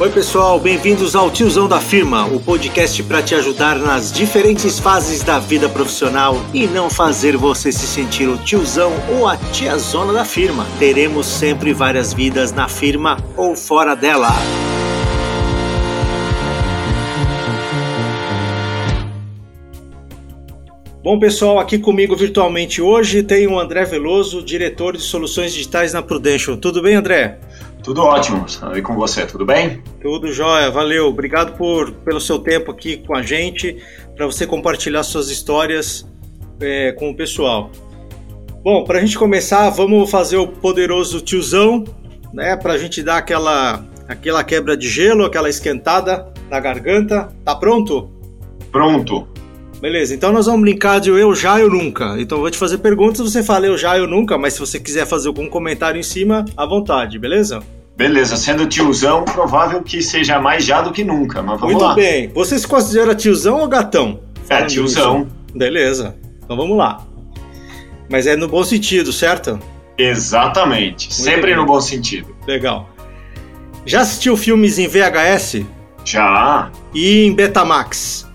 Oi, pessoal, bem-vindos ao Tiozão da Firma, o podcast para te ajudar nas diferentes fases da vida profissional e não fazer você se sentir o tiozão ou a tiazona da firma. Teremos sempre várias vidas na firma ou fora dela. Bom, pessoal, aqui comigo virtualmente hoje tem o André Veloso, diretor de soluções digitais na Prudential. Tudo bem, André? Tudo ótimo. E com você, tudo bem? Tudo jóia, valeu. Obrigado por, pelo seu tempo aqui com a gente, para você compartilhar suas histórias é, com o pessoal. Bom, para a gente começar, vamos fazer o poderoso tiozão, né? Para a gente dar aquela, aquela quebra de gelo, aquela esquentada na garganta. Tá pronto? Pronto. Beleza, então nós vamos brincar de eu já, eu nunca. Então eu vou te fazer perguntas, você fala eu já, eu nunca, mas se você quiser fazer algum comentário em cima, à vontade, beleza? Beleza, sendo tiozão, provável que seja mais já do que nunca, mas vamos Muito lá. bem. Você se considera tiozão ou gatão? É, tiozão. nisso. Beleza, então vamos lá. Mas é no bom sentido, certo? Exatamente. Sempre bem. no bom sentido. Legal. Já assistiu filmes em VHS Já. e em Betamax?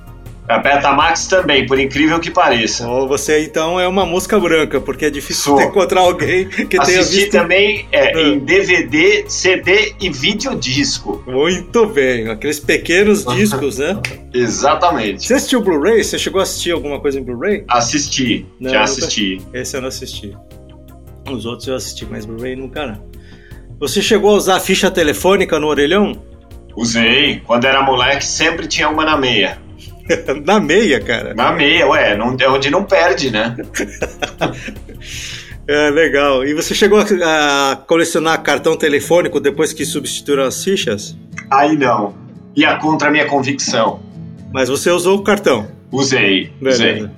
A Betamax também, por incrível que pareça. Ou você então é uma mosca branca, porque é difícil encontrar alguém que tenha Assisti visto. também é, Ah. em DVD, CD e videodisco. Muito bem, aqueles pequenos discos, né? Exatamente. Você assistiu Blu-ray? Você chegou a assistir alguma coisa em Blu-ray? Assisti, Não, já nunca- assisti. Esse eu não assisti. Os outros eu assisti, mas Blu-ray nunca não. Você chegou a usar ficha telefônica no orelhão? Usei. Quando era moleque, sempre tinha uma na meia. Na meia, cara. Na meia, ué, não, é onde não perde, né? É, legal. E você chegou a, a colecionar cartão telefônico depois que substituíram as fichas? Aí não. Ia contra a minha convicção. Mas você usou o cartão. Usei, usei. Beleza.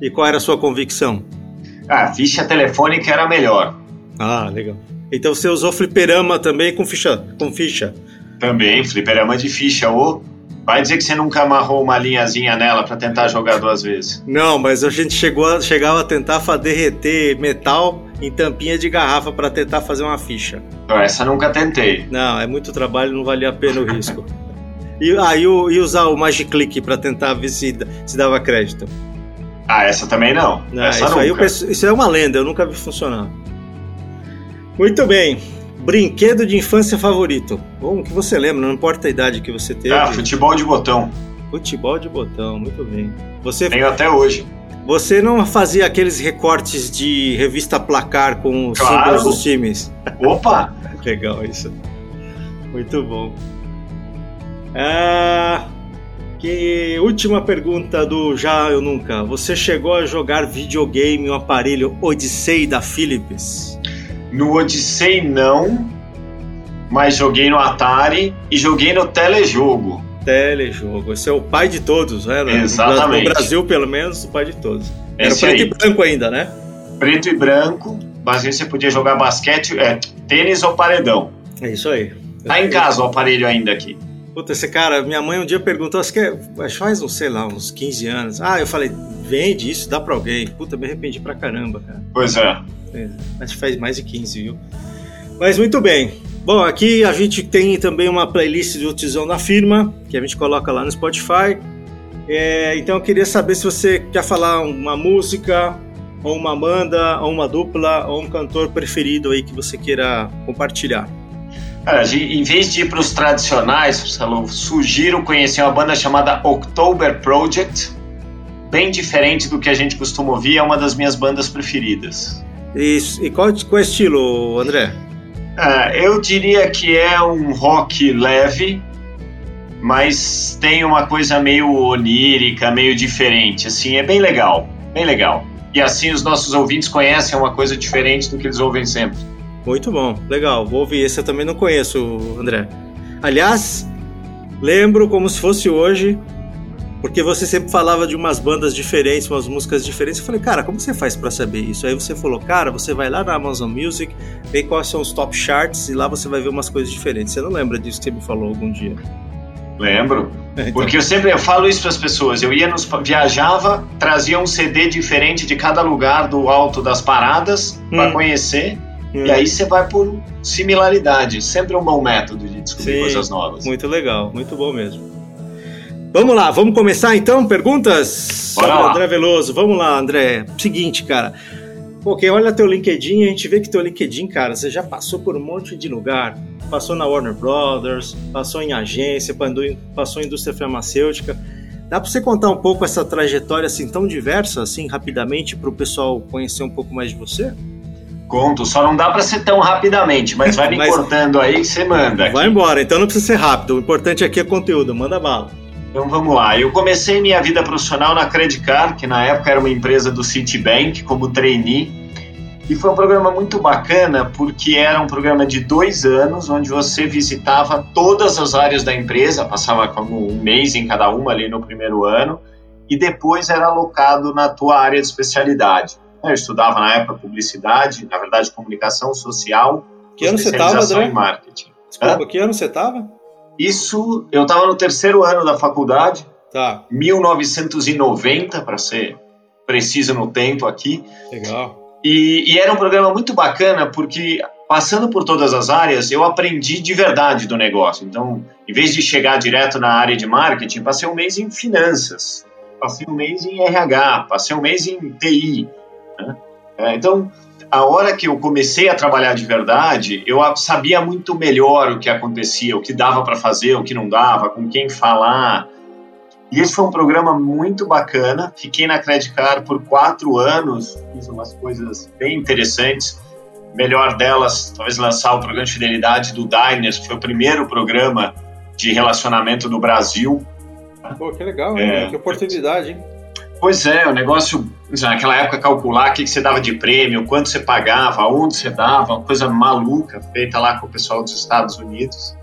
E qual era a sua convicção? Ah, ficha telefônica era melhor. Ah, legal. Então você usou fliperama também com ficha? Com ficha. Também, fliperama de ficha. Ou vai dizer que você nunca amarrou uma linhazinha nela pra tentar jogar duas vezes. Não, mas a gente chegou a, chegava a tentar derreter metal em tampinha de garrafa para tentar fazer uma ficha. Essa nunca tentei. Não, é muito trabalho, não valia a pena o risco. E, ah, e, o- usar o Magic Click para tentar ver se, se dava crédito. Ah, essa também não. Não, essa isso, aí nunca. pessoal- isso é uma lenda, eu nunca vi funcionar. Muito bem. Brinquedo de infância favorito. Bom, o que você lembra, não importa a idade que você teve. Ah, futebol de botão. Futebol de botão, muito bem. Você, Tenho até hoje. você não fazia aqueles recortes de revista placar com os Claro. símbolos dos times? Opa! Legal isso. Muito bom. Ah, que última pergunta do Já Eu Nunca. Você chegou a jogar videogame no aparelho Odyssey da Philips? No Odyssey não, mas joguei no Atari e joguei no telejogo. Telejogo. Esse é o pai de todos, né? Exatamente. No Brasil, pelo menos, o pai de todos. Era Esse preto aí. e branco ainda, né? Preto e branco, mas aí você podia jogar basquete, é, tênis ou paredão. É isso aí. Tá em casa o aparelho ainda aqui. Puta, esse cara, minha mãe um dia perguntou, acho que é, faz, não sei lá, uns 15 anos. Ah, eu falei, vende isso, dá pra alguém. Puta, me arrependi pra caramba, cara. Pois é. É, Acho que faz mais de 15, viu? Mas muito bem. Bom, aqui a gente tem também uma playlist do Tizão da Firma, que a gente coloca lá no Spotify. É, então eu queria saber se você quer falar uma música, ou uma banda, ou uma dupla, ou um cantor preferido aí que você queira compartilhar. Cara, em vez de ir para os tradicionais, Marcelo, sugiro conhecer uma banda chamada October Project. Bem diferente do que a gente costuma ouvir, é uma das minhas bandas preferidas. E, e qual, qual é estilo, André? Ah, eu diria que é um rock leve, mas tem uma coisa meio onírica, meio diferente. Assim, é bem legal, bem legal. E assim os nossos ouvintes conhecem uma coisa diferente do que eles ouvem sempre. Muito bom, legal. Vou ouvir. Esse eu também não conheço, André. Aliás, lembro como se fosse hoje, porque você sempre falava de umas bandas diferentes, umas músicas diferentes. Eu falei, cara, como você faz pra saber isso? Aí você falou, cara, você vai lá na Amazon Music, vê quais são os top charts e lá você vai ver umas coisas diferentes. Você não lembra disso que você me falou algum dia? Lembro. Então, Porque eu sempre eu falo isso para as pessoas. Eu ia nos viajava, trazia um CD diferente de cada lugar do alto das paradas para Hum. conhecer. Hum, E aí você vai por similaridade. Sempre um bom método de descobrir Sim, coisas novas. Muito legal, muito bom mesmo. Vamos lá, vamos começar então? Perguntas? Bora lá. André Veloso, vamos lá, André. Seguinte, cara. Quem olha teu LinkedIn, a gente vê que teu LinkedIn, cara, você já passou por um monte de lugar. Passou na Warner Brothers, passou em agência, passou em indústria farmacêutica. Dá para você contar um pouco essa trajetória assim tão diversa, assim, rapidamente, para o pessoal conhecer um pouco mais de você? Conto, só não dá para ser tão rapidamente, mas vai me mas... cortando aí que você manda. Aqui. Vai embora, então não precisa ser rápido. O importante aqui é conteúdo, manda bala. Então vamos lá. Eu comecei minha vida profissional na Credit Card, que na época era uma empresa do Citibank, como trainee. E foi um programa muito bacana porque era um programa de dois anos, onde você visitava todas as áreas da empresa, passava como um mês em cada uma ali no primeiro ano, e depois era alocado na tua área de especialidade. Eu estudava na época publicidade, na verdade comunicação social, que ano você estava, André? em marketing. Desculpa, que ano você estava? Isso, eu estava no terceiro ano da faculdade, tá. 1990, para ser preciso no tempo aqui. Legal. E, e, era um programa muito bacana porque, passando por todas as áreas, eu aprendi de verdade do negócio. Então, em vez de chegar direto na área de marketing, passei um mês em finanças, passei um mês em RH, passei um mês em TI. É, então, a hora que eu comecei a trabalhar de verdade, eu sabia muito melhor o que acontecia, o que dava para fazer, o que não dava, com quem falar. E esse foi um programa muito bacana. Fiquei na Credit Card por quatro anos, fiz umas coisas bem interessantes. Melhor delas, talvez lançar o programa de fidelidade do Diners, que foi o primeiro programa de relacionamento do Brasil. Pô, que legal, é, que oportunidade, hein? Pois é, o negócio, naquela época, calcular o que, você dava de prêmio, quanto você pagava, onde você dava, uma coisa maluca, feita lá com o pessoal dos Estados Unidos.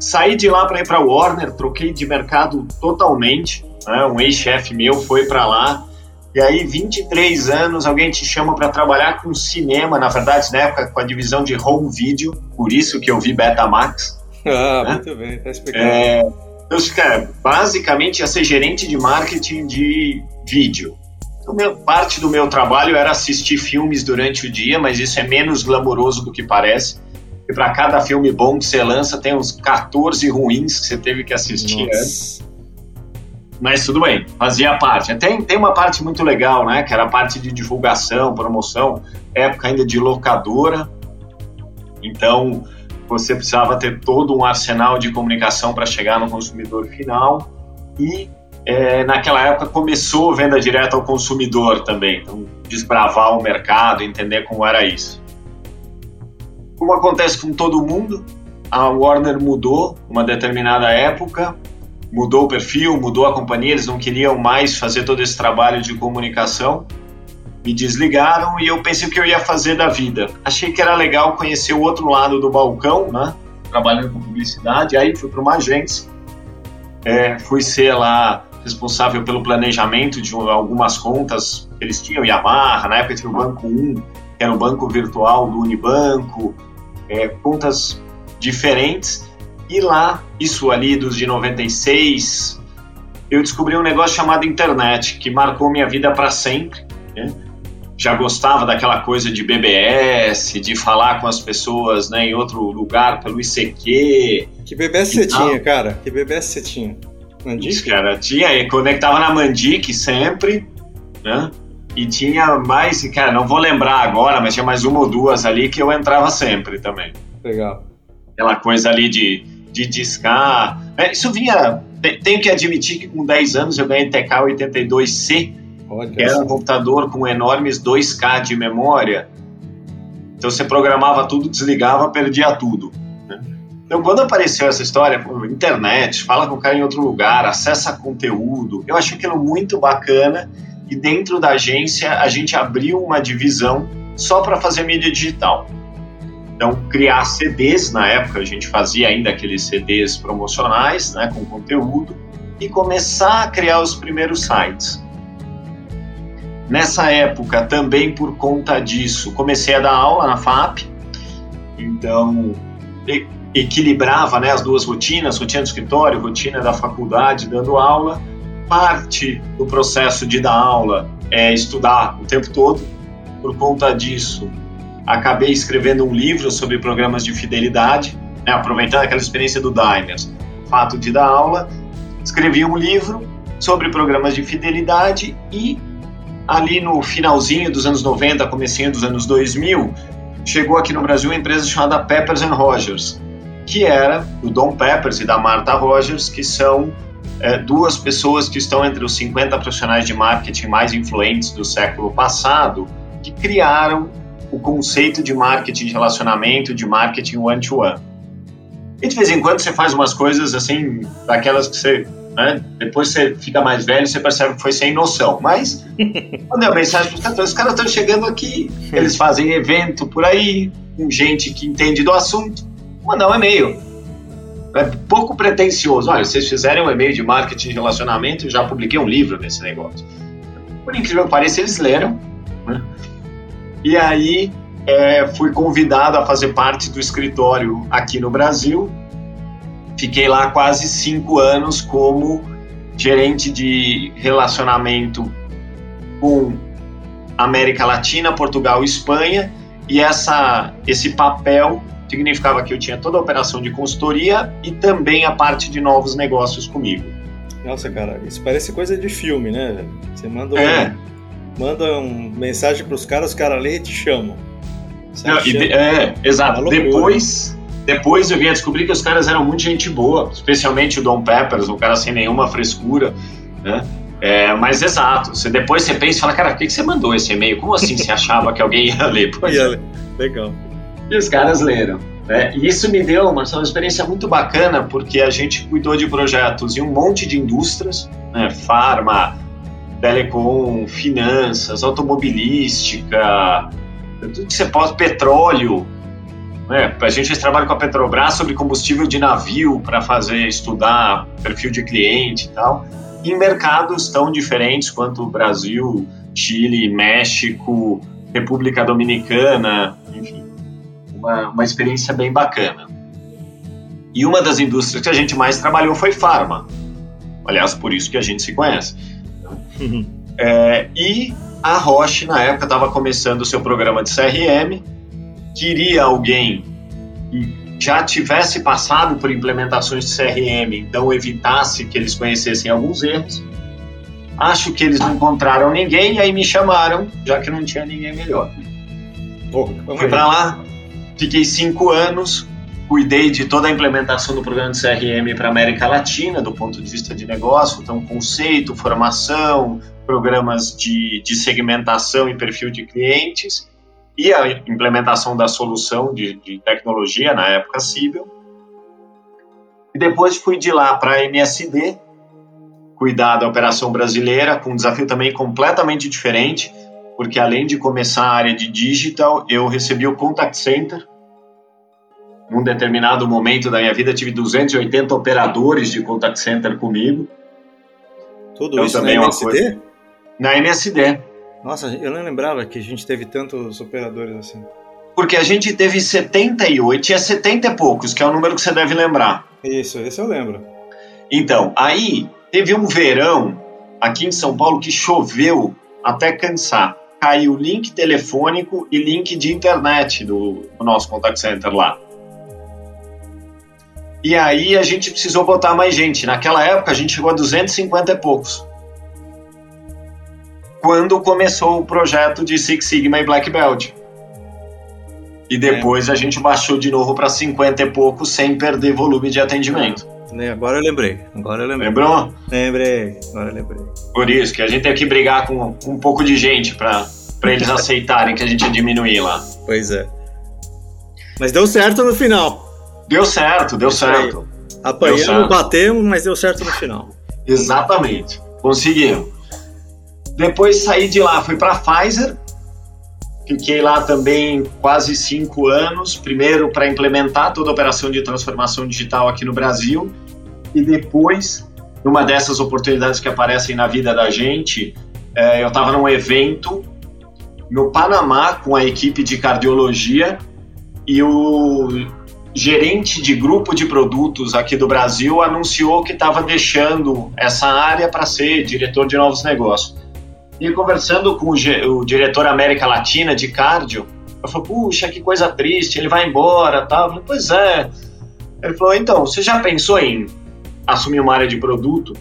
Saí de lá para ir para Warner, troquei de mercado totalmente. Né? Um ex-chefe meu foi para lá. E aí, 23 anos, alguém te chama para trabalhar com cinema, na verdade, na época, com a divisão de home video, por isso que eu vi Betamax. Ah, né? muito bem, tá explicando. É, então, cara, basicamente ia ser gerente de marketing de vídeo. Meu, parte do meu trabalho era assistir filmes durante o dia, mas isso é menos glamouroso do que parece. E para cada filme bom que você lança, tem uns 14 ruins que você teve que assistir Nossa. antes. Mas tudo bem, fazia parte. Tem, tem uma parte muito legal, né? Que era a parte de divulgação, promoção, época ainda de locadora. Então, você precisava ter todo um arsenal de comunicação para chegar no consumidor final e é, naquela época começou venda direta ao consumidor também, então desbravar o mercado, entender como era isso. Como acontece com todo mundo, a Warner mudou uma determinada época, mudou o perfil, mudou a companhia, eles não queriam mais fazer todo esse trabalho de comunicação me desligaram e eu pensei o que eu ia fazer da vida. Achei que era legal conhecer o outro lado do balcão, né? Trabalhando com publicidade, aí fui para uma agência, é, fui ser lá responsável pelo planejamento de algumas contas que eles tinham, Yamaha, na época tinha o Banco 1, que era o banco virtual do Unibanco, é, contas diferentes, e lá, isso ali dos de 96, eu descobri um negócio chamado internet, que marcou minha vida para sempre, né? já gostava daquela coisa de BBS, de falar com as pessoas né, em outro lugar pelo ICQ. Que BBS você tinha, cara? Que BBS você tinha? Mandic? cara, tinha, conectava na Mandic sempre, né? E tinha mais, cara, não vou lembrar agora, mas tinha mais uma ou duas ali que eu entrava sempre também. Legal. Aquela coisa ali de, de discar. É, isso vinha. Tenho que admitir que com 10 anos eu ganhei TK82C Olha era um computador com enormes 2K de memória. Então você programava tudo, desligava, perdia tudo. Então quando apareceu essa história, internet, fala com o cara em outro lugar, acessa conteúdo, eu achei aquilo muito bacana e dentro da agência a gente abriu uma divisão só para fazer mídia digital. Então, criar CDs, na época a gente fazia ainda aqueles CDs promocionais, né, com conteúdo, e começar a criar os primeiros sites. Nessa época, também por conta disso, comecei a dar aula na FAP, então equilibrava né, as duas rotinas, rotina do escritório, rotina da faculdade, dando aula. Parte do processo de dar aula é estudar o tempo todo. Por conta disso, acabei escrevendo um livro sobre programas de fidelidade. né, aproveitando aquela experiência do Dimers, o fato de dar aula, escrevi um livro sobre programas de fidelidade e ali no finalzinho dos anos 90, comecinho dos anos 2000, chegou aqui no Brasil uma empresa chamada Peppers Rogers, que era do Don Peppers e da Martha Rogers, que são é, duas pessoas que estão entre os 50 profissionais de marketing mais influentes do século passado, que criaram o conceito de marketing de relacionamento, de marketing one-to-one. -one. E de vez em quando você faz umas coisas assim, daquelas que você né? Depois você fica mais velho, você percebe que foi sem noção. Mas, mandei uma mensagem para os caras, os caras estão chegando aqui, eles fazem evento por aí, com gente que entende do assunto, mandar um e-mail. É pouco pretencioso. Olha, vocês fizerem um e-mail de marketing de relacionamento, já publiquei um livro nesse negócio. Por incrível que pareça, eles leram. Né? E aí, é, fui convidado a fazer parte do escritório aqui no Brasil Fiquei lá quase cinco anos como gerente de relacionamento com América Latina, Portugal e Espanha, e essa, esse papel significava que eu tinha toda a operação de consultoria e também a parte de novos negócios comigo. Nossa, cara, isso parece coisa de filme, né? Você manda, é. um, manda um mensagem para os caras, os caras lêem e te chamam. Não, e, é, exato. É Depois depois eu vim a descobrir que os caras eram muito gente boa, especialmente o Dom Peppers, um cara sem nenhuma frescura, né? É, mas exato, você, depois você pensa e fala, cara, por que, que você mandou esse e-mail? Como assim você achava que alguém ia ler? Pois ia ler. Legal. E os caras leram. Né? E isso me deu uma, uma experiência muito bacana, porque a gente cuidou de projetos em um monte de indústrias, né? farma, telecom, finanças, automobilística, tudo que você pode, petróleo, né? A gente fez trabalho com a Petrobras sobre combustível de navio para fazer estudar perfil de cliente e tal, em mercados tão diferentes quanto o Brasil, Chile, México, República Dominicana, uma, uma experiência bem bacana. E uma das indústrias que a gente mais trabalhou foi farma. Aliás, por isso que a gente se conhece. Uhum. É, e a Roche, na época, estava começando o seu programa de CRM queria alguém que já tivesse passado por implementações de CRM, então evitasse que eles conhecessem alguns erros. Acho que eles não encontraram ninguém e aí me chamaram, já que não tinha ninguém melhor. Oh, Fui para lá, fiquei cinco anos, cuidei de toda a implementação do programa de CRM para América Latina, do ponto de vista de negócio, então conceito, formação, programas de, de segmentação e perfil de clientes e a implementação da solução de, de tecnologia, na época Cível. E depois fui de lá para a MSD, cuidar da operação brasileira, com um desafio também completamente diferente, porque além de começar a área de digital, eu recebi o contact center. Num determinado momento da minha vida, tive 280 operadores de contact center comigo. Tudo então, isso na MSD? Coisa... Na MSD. Nossa, eu não lembrava que a gente teve tantos operadores assim. Porque a gente teve 78, tinha 70 e poucos, que é o número que você deve lembrar. Isso, esse eu lembro. Então, aí teve um verão aqui em São Paulo que choveu até cansar. Caiu link telefônico e link de internet do, do nosso contact center lá. E aí a gente precisou botar mais gente. Naquela época a gente chegou a 250 e poucos quando começou o projeto de Six Sigma e Black Belt. E depois é. a gente baixou de novo para 50 e pouco sem perder volume de atendimento. É, agora eu lembrei. Agora eu lembrei. Lembrou? Lembrei. Agora eu lembrei. Por isso que a gente tem que brigar com um pouco de gente para eles aceitarem que a gente diminuir lá. Pois é. Mas deu certo no final. Deu certo, deu certo. Apanhamos, batemos, mas deu certo no final. Exatamente. Conseguimos. Depois saí de lá, fui para Pfizer, fiquei lá também quase cinco anos. Primeiro para implementar toda a operação de transformação digital aqui no Brasil, e depois, numa dessas oportunidades que aparecem na vida da gente, é, eu estava num evento no Panamá com a equipe de cardiologia e o gerente de grupo de produtos aqui do Brasil anunciou que estava deixando essa área para ser diretor de novos negócios. E conversando com o, o, diretor América Latina de cardio, eu falei, puxa, que coisa triste, ele vai embora, tal. Falei, pois é, Ele falou: então, você já pensou em assumir uma área de produto?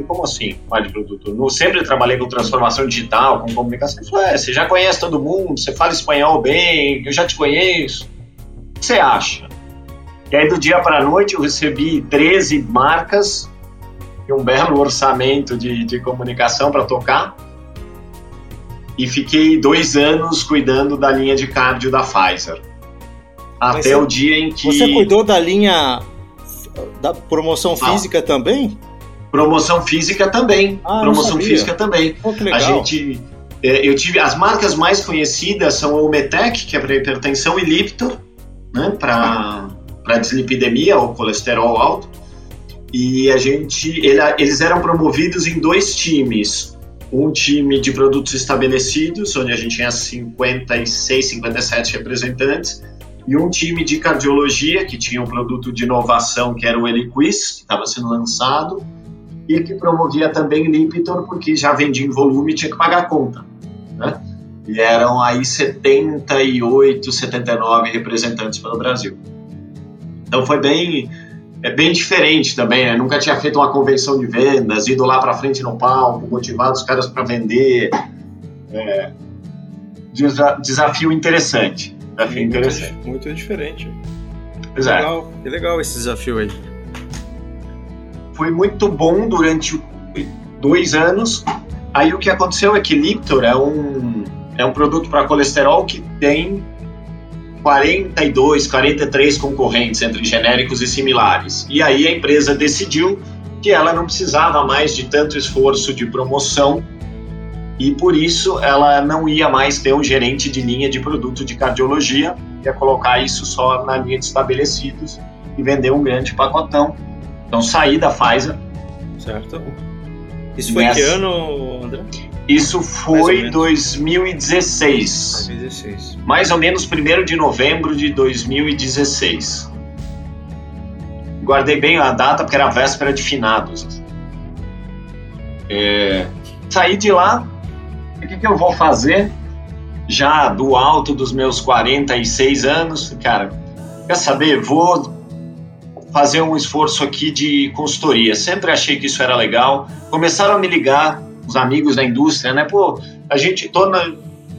falei, como assim, uma área de produto? Eu sempre trabalhei com transformação digital, com comunicação. Ele falou: é, você já conhece todo mundo, você fala espanhol bem, eu já te conheço. O que você acha? E aí, do dia para a noite, eu recebi 13 marcas e um belo orçamento de, de comunicação para tocar. E fiquei dois anos cuidando da linha de cardio da Pfizer. Até você, o dia em que. Você cuidou da linha da promoção ah. física também? Promoção física também. Ah, promoção física também. Oh, a gente. É, eu tive as marcas mais conhecidas são o Metec, que é para hipertensão, e Liptor, né, para dislipidemia ou colesterol alto. E a gente, ele, eles eram promovidos em dois times. Um time de produtos estabelecidos, onde a gente tinha 56, 57 representantes, e um time de cardiologia, que tinha um produto de inovação, que era o Eliquis, que estava sendo lançado, e que promovia também Lipitor, porque já vendia em volume e tinha que pagar a conta. Né? E eram aí 78, 79 representantes pelo Brasil. Então foi bem, é bem diferente também, né? Nunca tinha feito uma convenção de vendas, ido lá para frente no palco, motivado os caras para vender. É, desafio interessante. Desafio muito, interessante. Muito diferente. Pois é. legal, que legal esse desafio aí. Foi muito bom durante dois anos. Aí o que aconteceu é que Liptor é um, é um produto para colesterol que tem 42, 43 concorrentes entre genéricos e similares. E aí a empresa decidiu que ela não precisava mais de tanto esforço de promoção e por isso ela não ia mais ter um gerente de linha de produto de cardiologia, ia colocar isso só na linha de estabelecidos e vender um grande pacotão. Então saí da Pfizer. Certo. Isso foi nessa... que ano, André? Isso foi 2016. 2016. Mais ou menos 1 de novembro de 2016. Guardei bem a data porque era a véspera de finados. É... Saí de lá, que, que eu vou fazer? Já do alto dos meus 46 anos, cara, quer saber? Vou fazer um esforço aqui de consultoria. Sempre achei que isso era legal. Começaram a me ligar os amigos da indústria, né? Pô, a gente torna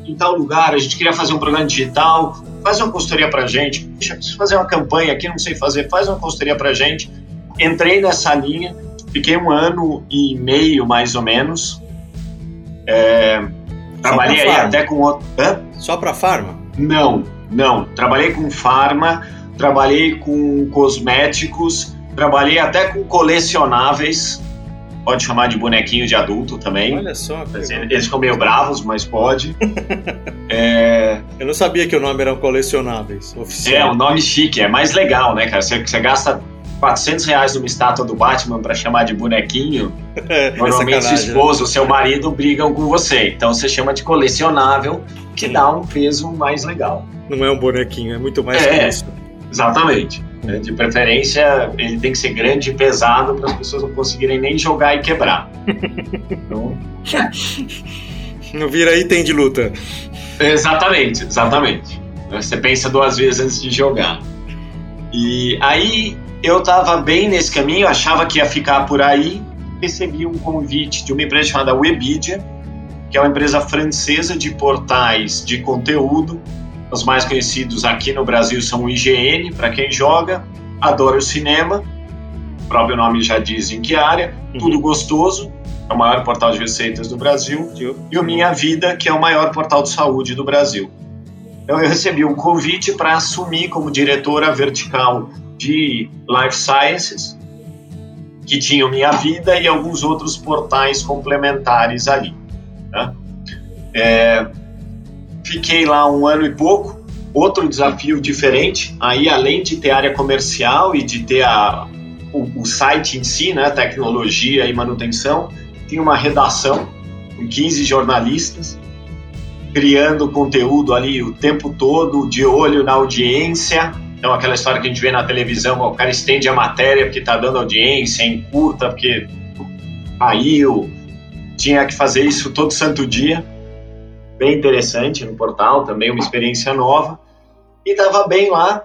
em tal lugar, a gente queria fazer um programa digital, faz uma consultoria pra gente. Deixa preciso fazer uma campanha aqui, não sei fazer, faz uma consultoria pra gente. Entrei nessa linha, fiquei um ano e meio mais ou menos. É, trabalhei aí até com outro. Hã? Só para farma? Não, não. Trabalhei com farma, trabalhei com cosméticos, trabalhei até com colecionáveis pode chamar de bonequinho de adulto também. Olha só. Eles ficam meio bravos, mas pode. é... Eu não sabia que o nome eram colecionáveis. Oficial. É, um nome chique, é mais legal, né, cara? Você, você gasta 400 reais numa estátua do Batman para chamar de bonequinho. É, normalmente seu esposo, né? seu marido brigam com você. Então você chama de colecionável, que dá um peso mais legal. Não é um bonequinho, é muito mais é, que isso. Exatamente. Né? De preferência, ele tem que ser grande e pesado para as pessoas não conseguirem nem jogar e quebrar. Então... Não vira item de luta. Exatamente, exatamente. Você pensa duas vezes antes de jogar. E aí eu estava bem nesse caminho, achava que ia ficar por aí. Recebi um convite de uma empresa chamada Webidia, que é uma empresa francesa de portais de conteúdo. Os mais conhecidos aqui no Brasil são o IGN, para quem joga, adora o cinema, o próprio nome já diz em que área, uhum. Tudo Gostoso, é o maior portal de receitas do Brasil, e o Minha Vida, que é o maior portal de saúde do Brasil. Então eu recebi um convite para assumir como diretora vertical de Life Sciences, que tinha o Minha Vida e alguns outros portais complementares ali. Né? É, Fiquei lá um ano e pouco. Outro desafio diferente, aí além de ter área comercial e de ter a, o, o site em si, né, tecnologia e manutenção, tinha uma redação com 15 jornalistas, criando conteúdo ali o tempo todo, de olho na audiência. Então, aquela história que a gente vê na televisão, o cara estende a matéria porque está dando audiência, encurta porque caiu. Tinha que fazer isso todo santo dia bem interessante no portal, também uma experiência nova. E estava bem lá.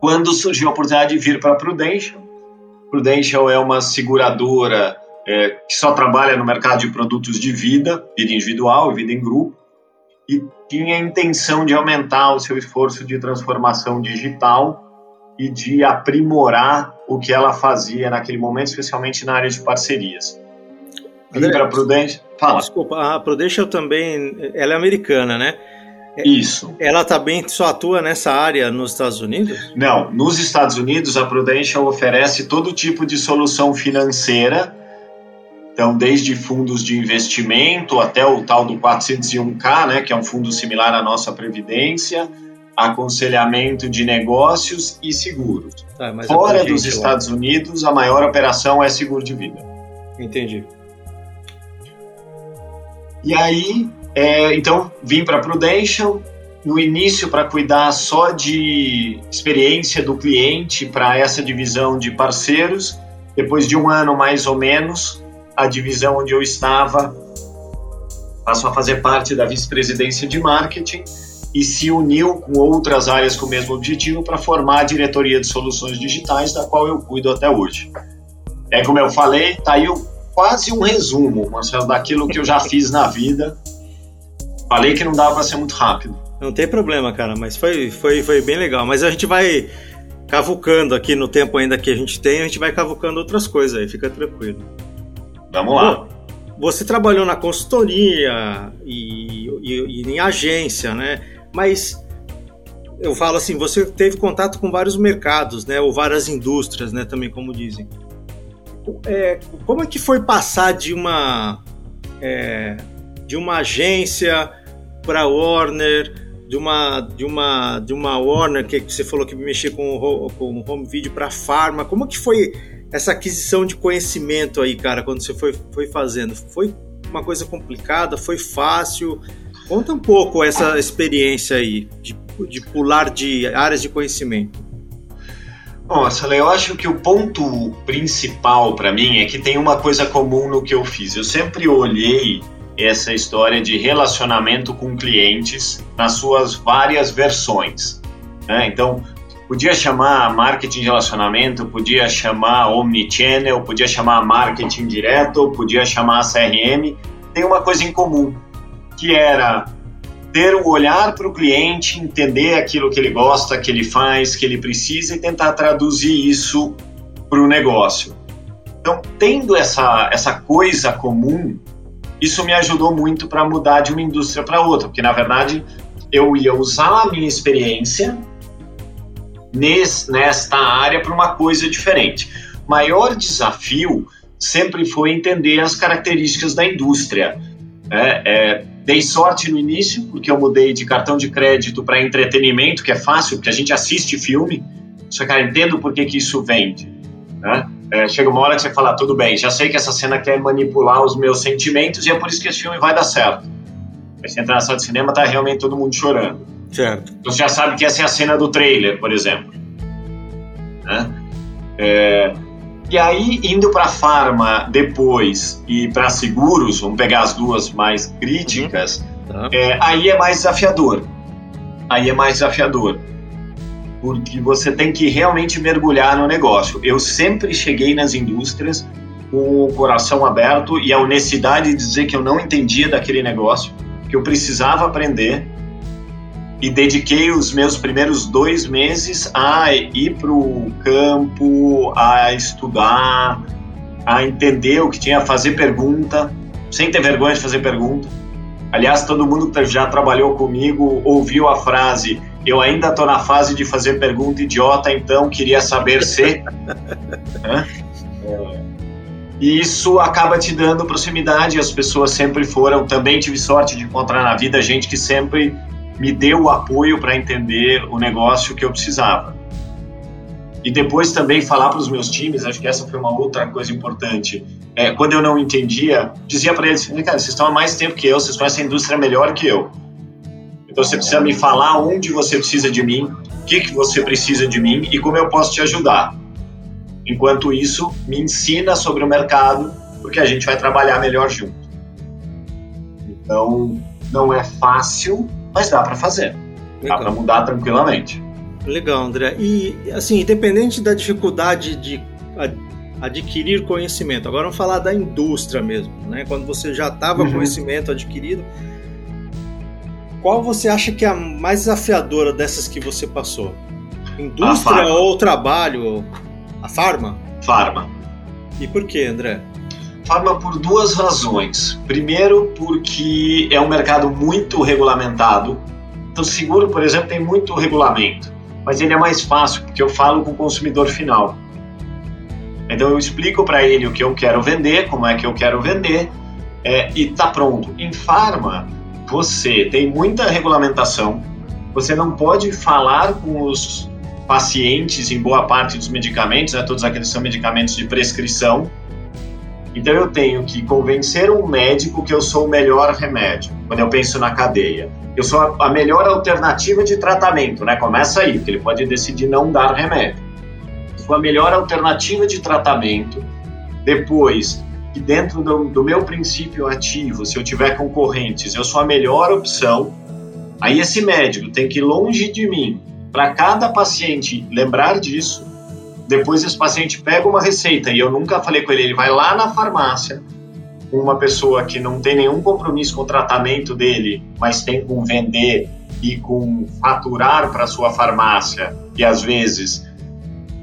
quando surgiu a oportunidade de vir para a Prudential. Prudential é uma seguradora é, que só trabalha no mercado de produtos de vida, vida individual e vida em grupo, e tinha a intenção de aumentar o seu esforço de transformação digital e de aprimorar o que ela fazia naquele momento, especialmente na área de parcerias. Vim para a Prudential. Fala. Desculpa, a Prudential também, ela é americana, né? Isso. Ela também só atua nessa área nos Estados Unidos? Não, nos Estados Unidos a Prudential oferece todo tipo de solução financeira, então desde fundos de investimento até o tal do 401k, né, que é um fundo similar à nossa previdência, aconselhamento de negócios e seguros. Tá, Fora dos Estados Unidos, a maior operação é seguro de vida. Entendi. E aí, é, então, vim para a Prudential, no início para cuidar só de experiência do cliente para essa divisão de parceiros. Depois de um ano mais ou menos, a divisão onde eu estava passou a fazer parte da vice-presidência de marketing e se uniu com outras áreas com o mesmo objetivo para formar a diretoria de soluções digitais, da qual eu cuido até hoje. É como eu falei, tá aí quase um resumo, Marcelo, daquilo que eu já fiz na vida Falei que não dava para ser muito rápido. Não tem problema, cara, mas foi, foi, foi bem legal. Mas a gente vai cavucando aqui no tempo ainda que a gente tem, a gente vai cavucando outras coisas aí, fica tranquilo. Vamos lá. você trabalhou na consultoria e, e, e em agência, né? Mas eu falo assim, você teve contato com vários mercados, né? Ou várias indústrias, né? Também, como dizem. É, como é que foi passar de uma é, de uma agência para Warner, de uma de uma de uma Warner que você falou que mexia com com home video para Pharma. Como que foi essa aquisição de conhecimento aí, cara, quando você foi foi fazendo? Foi uma coisa complicada? Foi fácil? Conta um pouco essa experiência aí de, de pular de áreas de conhecimento. Nossa, eu acho que o ponto principal para mim é que tem uma coisa comum no que eu fiz. Eu sempre olhei essa história de relacionamento com clientes nas suas várias versões. Né? Então, podia chamar marketing de relacionamento, podia chamar omnichannel, podia chamar marketing direto, podia chamar CRM. Tem uma coisa em comum, que era ter um olhar para o cliente, entender aquilo que ele gosta, que ele faz, que ele precisa e tentar traduzir isso para o negócio. Então, tendo essa, essa coisa comum, isso me ajudou muito para mudar de uma indústria para outra, porque na verdade eu ia usar a minha experiência nesse, nesta área para uma coisa diferente. Maior desafio sempre foi entender as características da indústria. É, é, dei sorte no início, porque eu mudei de cartão de crédito para entretenimento, que é fácil, porque a gente assiste filme, só que eu entendo por que, que isso vende. Né? É, chega uma hora que você fala, tudo bem, já sei que essa cena quer manipular os meus sentimentos e é por isso que esse filme vai dar certo. Aí você entra na sala de cinema, tá realmente todo mundo chorando. Certo. Você já sabe que essa é a cena do trailer, por exemplo. Né? É, e aí, indo para farma depois e para seguros, vamos pegar as duas mais críticas, uhum. tá. é, aí é mais desafiador. Aí é mais desafiador porque você tem que realmente mergulhar no negócio. Eu sempre cheguei nas indústrias com o coração aberto e a honestidade de dizer que eu não entendia daquele negócio, que eu precisava aprender e dediquei os meus primeiros dois meses a ir para o campo, a estudar, a entender o que tinha, a fazer pergunta, sem ter vergonha de fazer pergunta. Aliás, todo mundo que já trabalhou comigo ouviu a frase eu ainda estou na fase de fazer pergunta idiota, então queria saber se. é. E isso acaba te dando proximidade, as pessoas sempre foram. Também tive sorte de encontrar na vida gente que sempre me deu o apoio para entender o negócio que eu precisava. E depois também falar para os meus times, acho que essa foi uma outra coisa importante. É, quando eu não entendia, dizia para eles: cara, vocês estão há mais tempo que eu, vocês conhecem a indústria melhor que eu então você precisa me falar onde você precisa de mim, o que, que você precisa de mim e como eu posso te ajudar. Enquanto isso, me ensina sobre o mercado, porque a gente vai trabalhar melhor junto. Então, não é fácil, mas dá para fazer. Dá para mudar tranquilamente. Legal, André. E, assim, independente da dificuldade de adquirir conhecimento, agora vamos falar da indústria mesmo, né? Quando você já estava uhum. conhecimento adquirido, qual você acha que é a mais desafiadora dessas que você passou? Indústria ou trabalho? A farma? Farma. E por que, André? Farma por duas razões. Primeiro, porque é um mercado muito regulamentado. Então, seguro, por exemplo, tem muito regulamento mas ele é mais fácil porque eu falo com o consumidor final. Então eu explico para ele o que eu quero vender, como é que eu quero vender é, e tá pronto. Em farma, você tem muita regulamentação, você não pode falar com os pacientes em boa parte dos medicamentos, né, todos aqueles são medicamentos de prescrição. Então eu tenho que convencer um médico que eu sou o melhor remédio, quando eu penso na cadeia eu sou a melhor alternativa de tratamento, né? Começa aí, porque ele pode decidir não dar remédio. Eu sou a melhor alternativa de tratamento. Depois, que dentro do, do meu princípio ativo, se eu tiver concorrentes, eu sou a melhor opção. Aí esse médico tem que ir longe de mim, para cada paciente lembrar disso. Depois esse paciente pega uma receita e eu nunca falei com ele, ele vai lá na farmácia, uma pessoa que não tem nenhum compromisso com o tratamento dele, mas tem com vender e com faturar para sua farmácia, e às vezes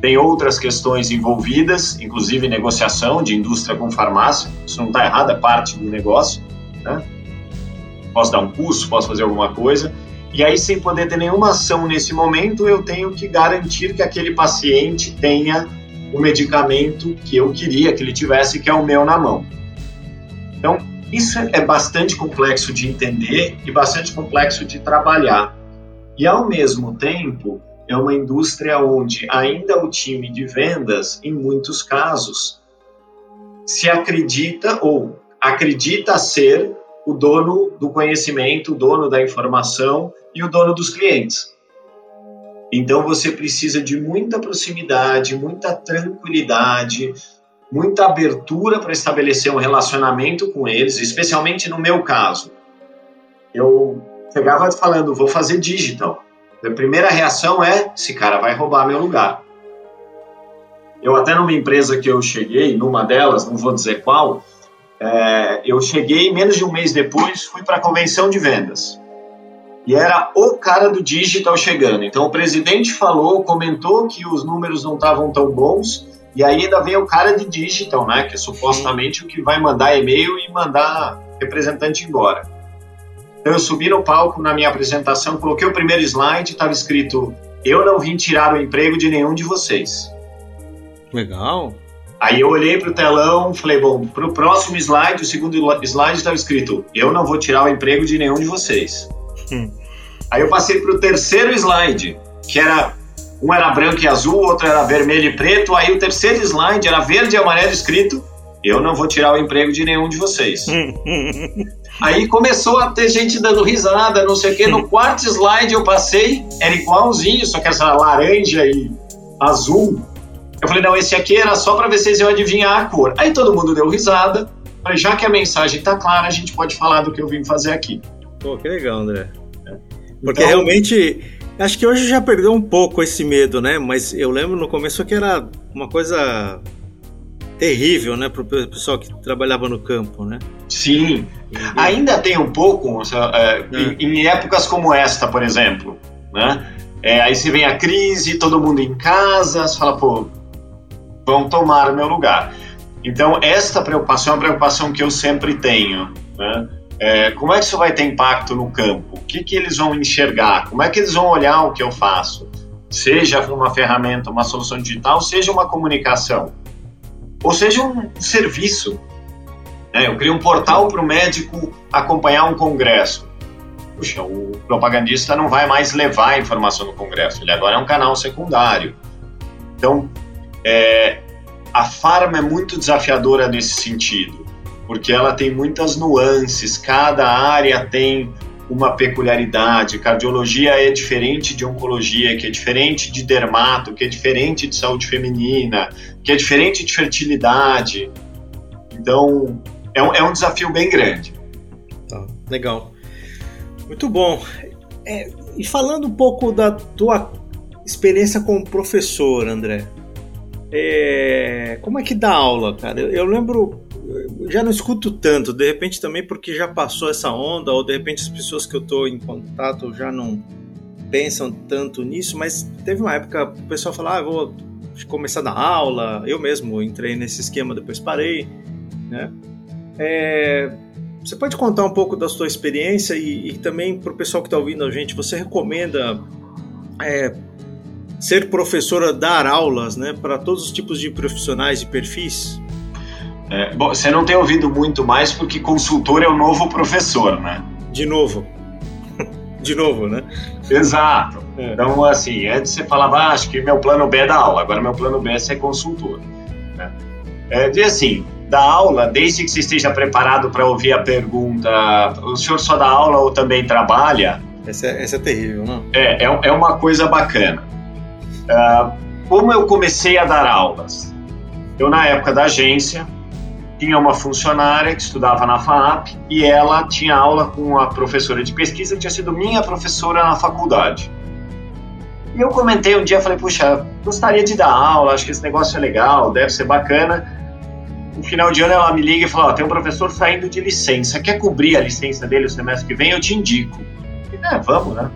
tem outras questões envolvidas, inclusive negociação de indústria com farmácia, isso não está errado, é parte do negócio, né? Posso dar um curso, posso fazer alguma coisa, e aí, sem poder ter nenhuma ação nesse momento, eu tenho que garantir que aquele paciente tenha o medicamento que eu queria que ele tivesse, que é o meu na mão. Então, isso é bastante complexo de entender e bastante complexo de trabalhar. E, ao mesmo tempo, é uma indústria onde ainda o time de vendas, em muitos casos, se acredita ou acredita ser o dono do conhecimento, o dono da informação e o dono dos clientes. Então você precisa de muita proximidade, muita tranquilidade, muita abertura para estabelecer um relacionamento com eles, especialmente no meu caso. Eu chegava falando, vou fazer digital. A primeira reação é: esse cara vai roubar meu lugar. Eu, até numa empresa que eu cheguei, numa delas, não vou dizer qual, é, eu cheguei menos de um mês depois, fui para a convenção de vendas. E era o cara do digital chegando. Então o presidente falou, comentou que os números não estavam tão bons e aí ainda vem o cara de digital, né? Que é supostamente o que vai mandar e-mail e mandar representante embora. Então eu subi no palco na minha apresentação, coloquei o primeiro slide, estava escrito: Eu não vim tirar o emprego de nenhum de vocês. Legal. Aí eu olhei para o telão, falei: Bom, para o próximo slide, o segundo slide estava escrito: Eu não vou tirar o emprego de nenhum de vocês. Hum. Aí eu passei para o terceiro slide, que era um era branco e azul, outro era vermelho e preto. Aí o terceiro slide era verde e amarelo escrito: Eu não vou tirar o emprego de nenhum de vocês. Aí começou a ter gente dando risada, não sei o quê. No quarto slide eu passei, era igualzinho, só que essa laranja e azul. Eu falei: Não, esse aqui era só para ver se vocês iam adivinhar a cor. Aí todo mundo deu risada. Falei: Já que a mensagem tá clara, a gente pode falar do que eu vim fazer aqui. Pô, que legal, André. Porque então, realmente Acho que hoje já perdeu um pouco esse medo, né? Mas eu lembro no começo que era uma coisa terrível, né, para o pessoal que trabalhava no campo, né? Sim, ainda tem um pouco, é, é. Em, em, épocas como esta, por exemplo, né? É, aí se vem a crise, todo mundo em casa, você fala, pô, vão tomar o meu lugar. Então, esta preocupação é uma preocupação que eu sempre tenho, né? É, como é que isso vai ter impacto no campo? O que, que eles vão enxergar? Como é que eles vão olhar o que eu faço? Seja uma ferramenta, uma solução digital, seja uma comunicação, ou seja um serviço. Né? Eu crio um portal para o médico acompanhar um congresso. Puxa, o propagandista não vai mais levar a informação no congresso, ele agora é um canal secundário. Então, é, a farma é muito desafiadora nesse sentido porque ela tem muitas nuances, cada área tem uma peculiaridade. Cardiologia é diferente de oncologia, que é diferente de dermato, que é diferente de saúde feminina, que é diferente de fertilidade. Então, é um, é um desafio bem grande. Tá, legal. Muito bom. É, e falando um pouco da tua experiência como professor, André. É, como é que dá aula, cara? Eu, eu lembro, já não escuto tanto, de repente também porque já passou essa onda, ou de repente as pessoas que eu estou em contato já não pensam tanto nisso, mas teve uma época o pessoal falava, ah, vou começar a dar aula, eu mesmo entrei nesse esquema, depois parei, né? É, você pode contar um pouco da sua experiência e, e também para o pessoal que está ouvindo a gente, você recomenda é, ser professora, dar aulas, né, para todos os tipos de profissionais e perfis? É, bom, você não tem ouvido muito mais porque consultor é o novo professor, né? De novo. De novo, né? Exato. É. Então, assim, antes você falava, ah, acho que meu plano B é dar aula, agora meu plano B é ser consultor. Né? É, e assim, da aula, desde que você esteja preparado para ouvir a pergunta, o senhor só dá aula ou também trabalha? Essa é, essa é terrível, não? É, é, é uma coisa bacana. Uh, como eu comecei a dar aulas? Eu, na época da agência, tinha uma funcionária que estudava na FAP e ela tinha aula com a professora de pesquisa que tinha sido minha professora na faculdade. E eu comentei um dia, falei, puxa, gostaria de dar aula, acho que esse negócio é legal, deve ser bacana. No final de ano ela me liga e fala, oh, tem um professor saindo de licença, quer cobrir a licença dele o semestre que vem? Eu te indico. E, é, vamos, né?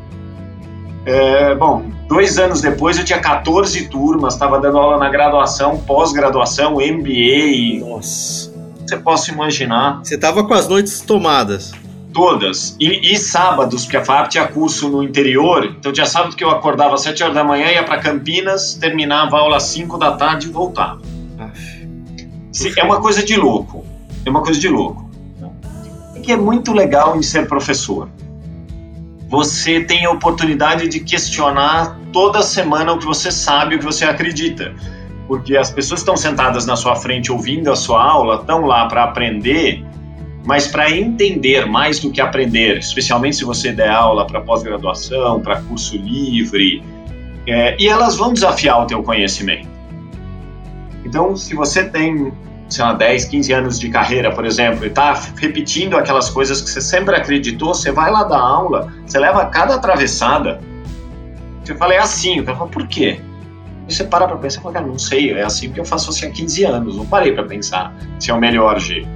É, bom, dois anos depois eu tinha 14 turmas, estava dando aula na graduação, pós-graduação, MBA. Nossa. Você possa imaginar. Você estava com as noites tomadas. Todas. E, e, sábados, porque a FAP tinha curso no interior, então tinha sábado que eu acordava às 7 horas da manhã, ia para Campinas, terminava a aula às 5 da tarde e voltava. É uma coisa de louco. É uma coisa de louco. O que é muito legal em ser professor? Você tem a oportunidade de questionar toda semana o que você sabe, o que você acredita. Porque as pessoas estão sentadas na sua frente ouvindo a sua aula, estão lá para aprender, mas para entender mais do que aprender, especialmente se você der aula para pós-graduação, para curso livre, é, e elas vão desafiar o teu conhecimento. Então, se você tem, sei lá, 10, 15 anos de carreira, por exemplo, e está repetindo aquelas coisas que você sempre acreditou, você vai lá dar aula, você leva cada atravessada, você fala, é assim, o cara fala, por quê? E você para para pensar fala, cara, não sei, é assim porque eu faço assim há 15 anos, não parei para pensar se é o melhor jeito.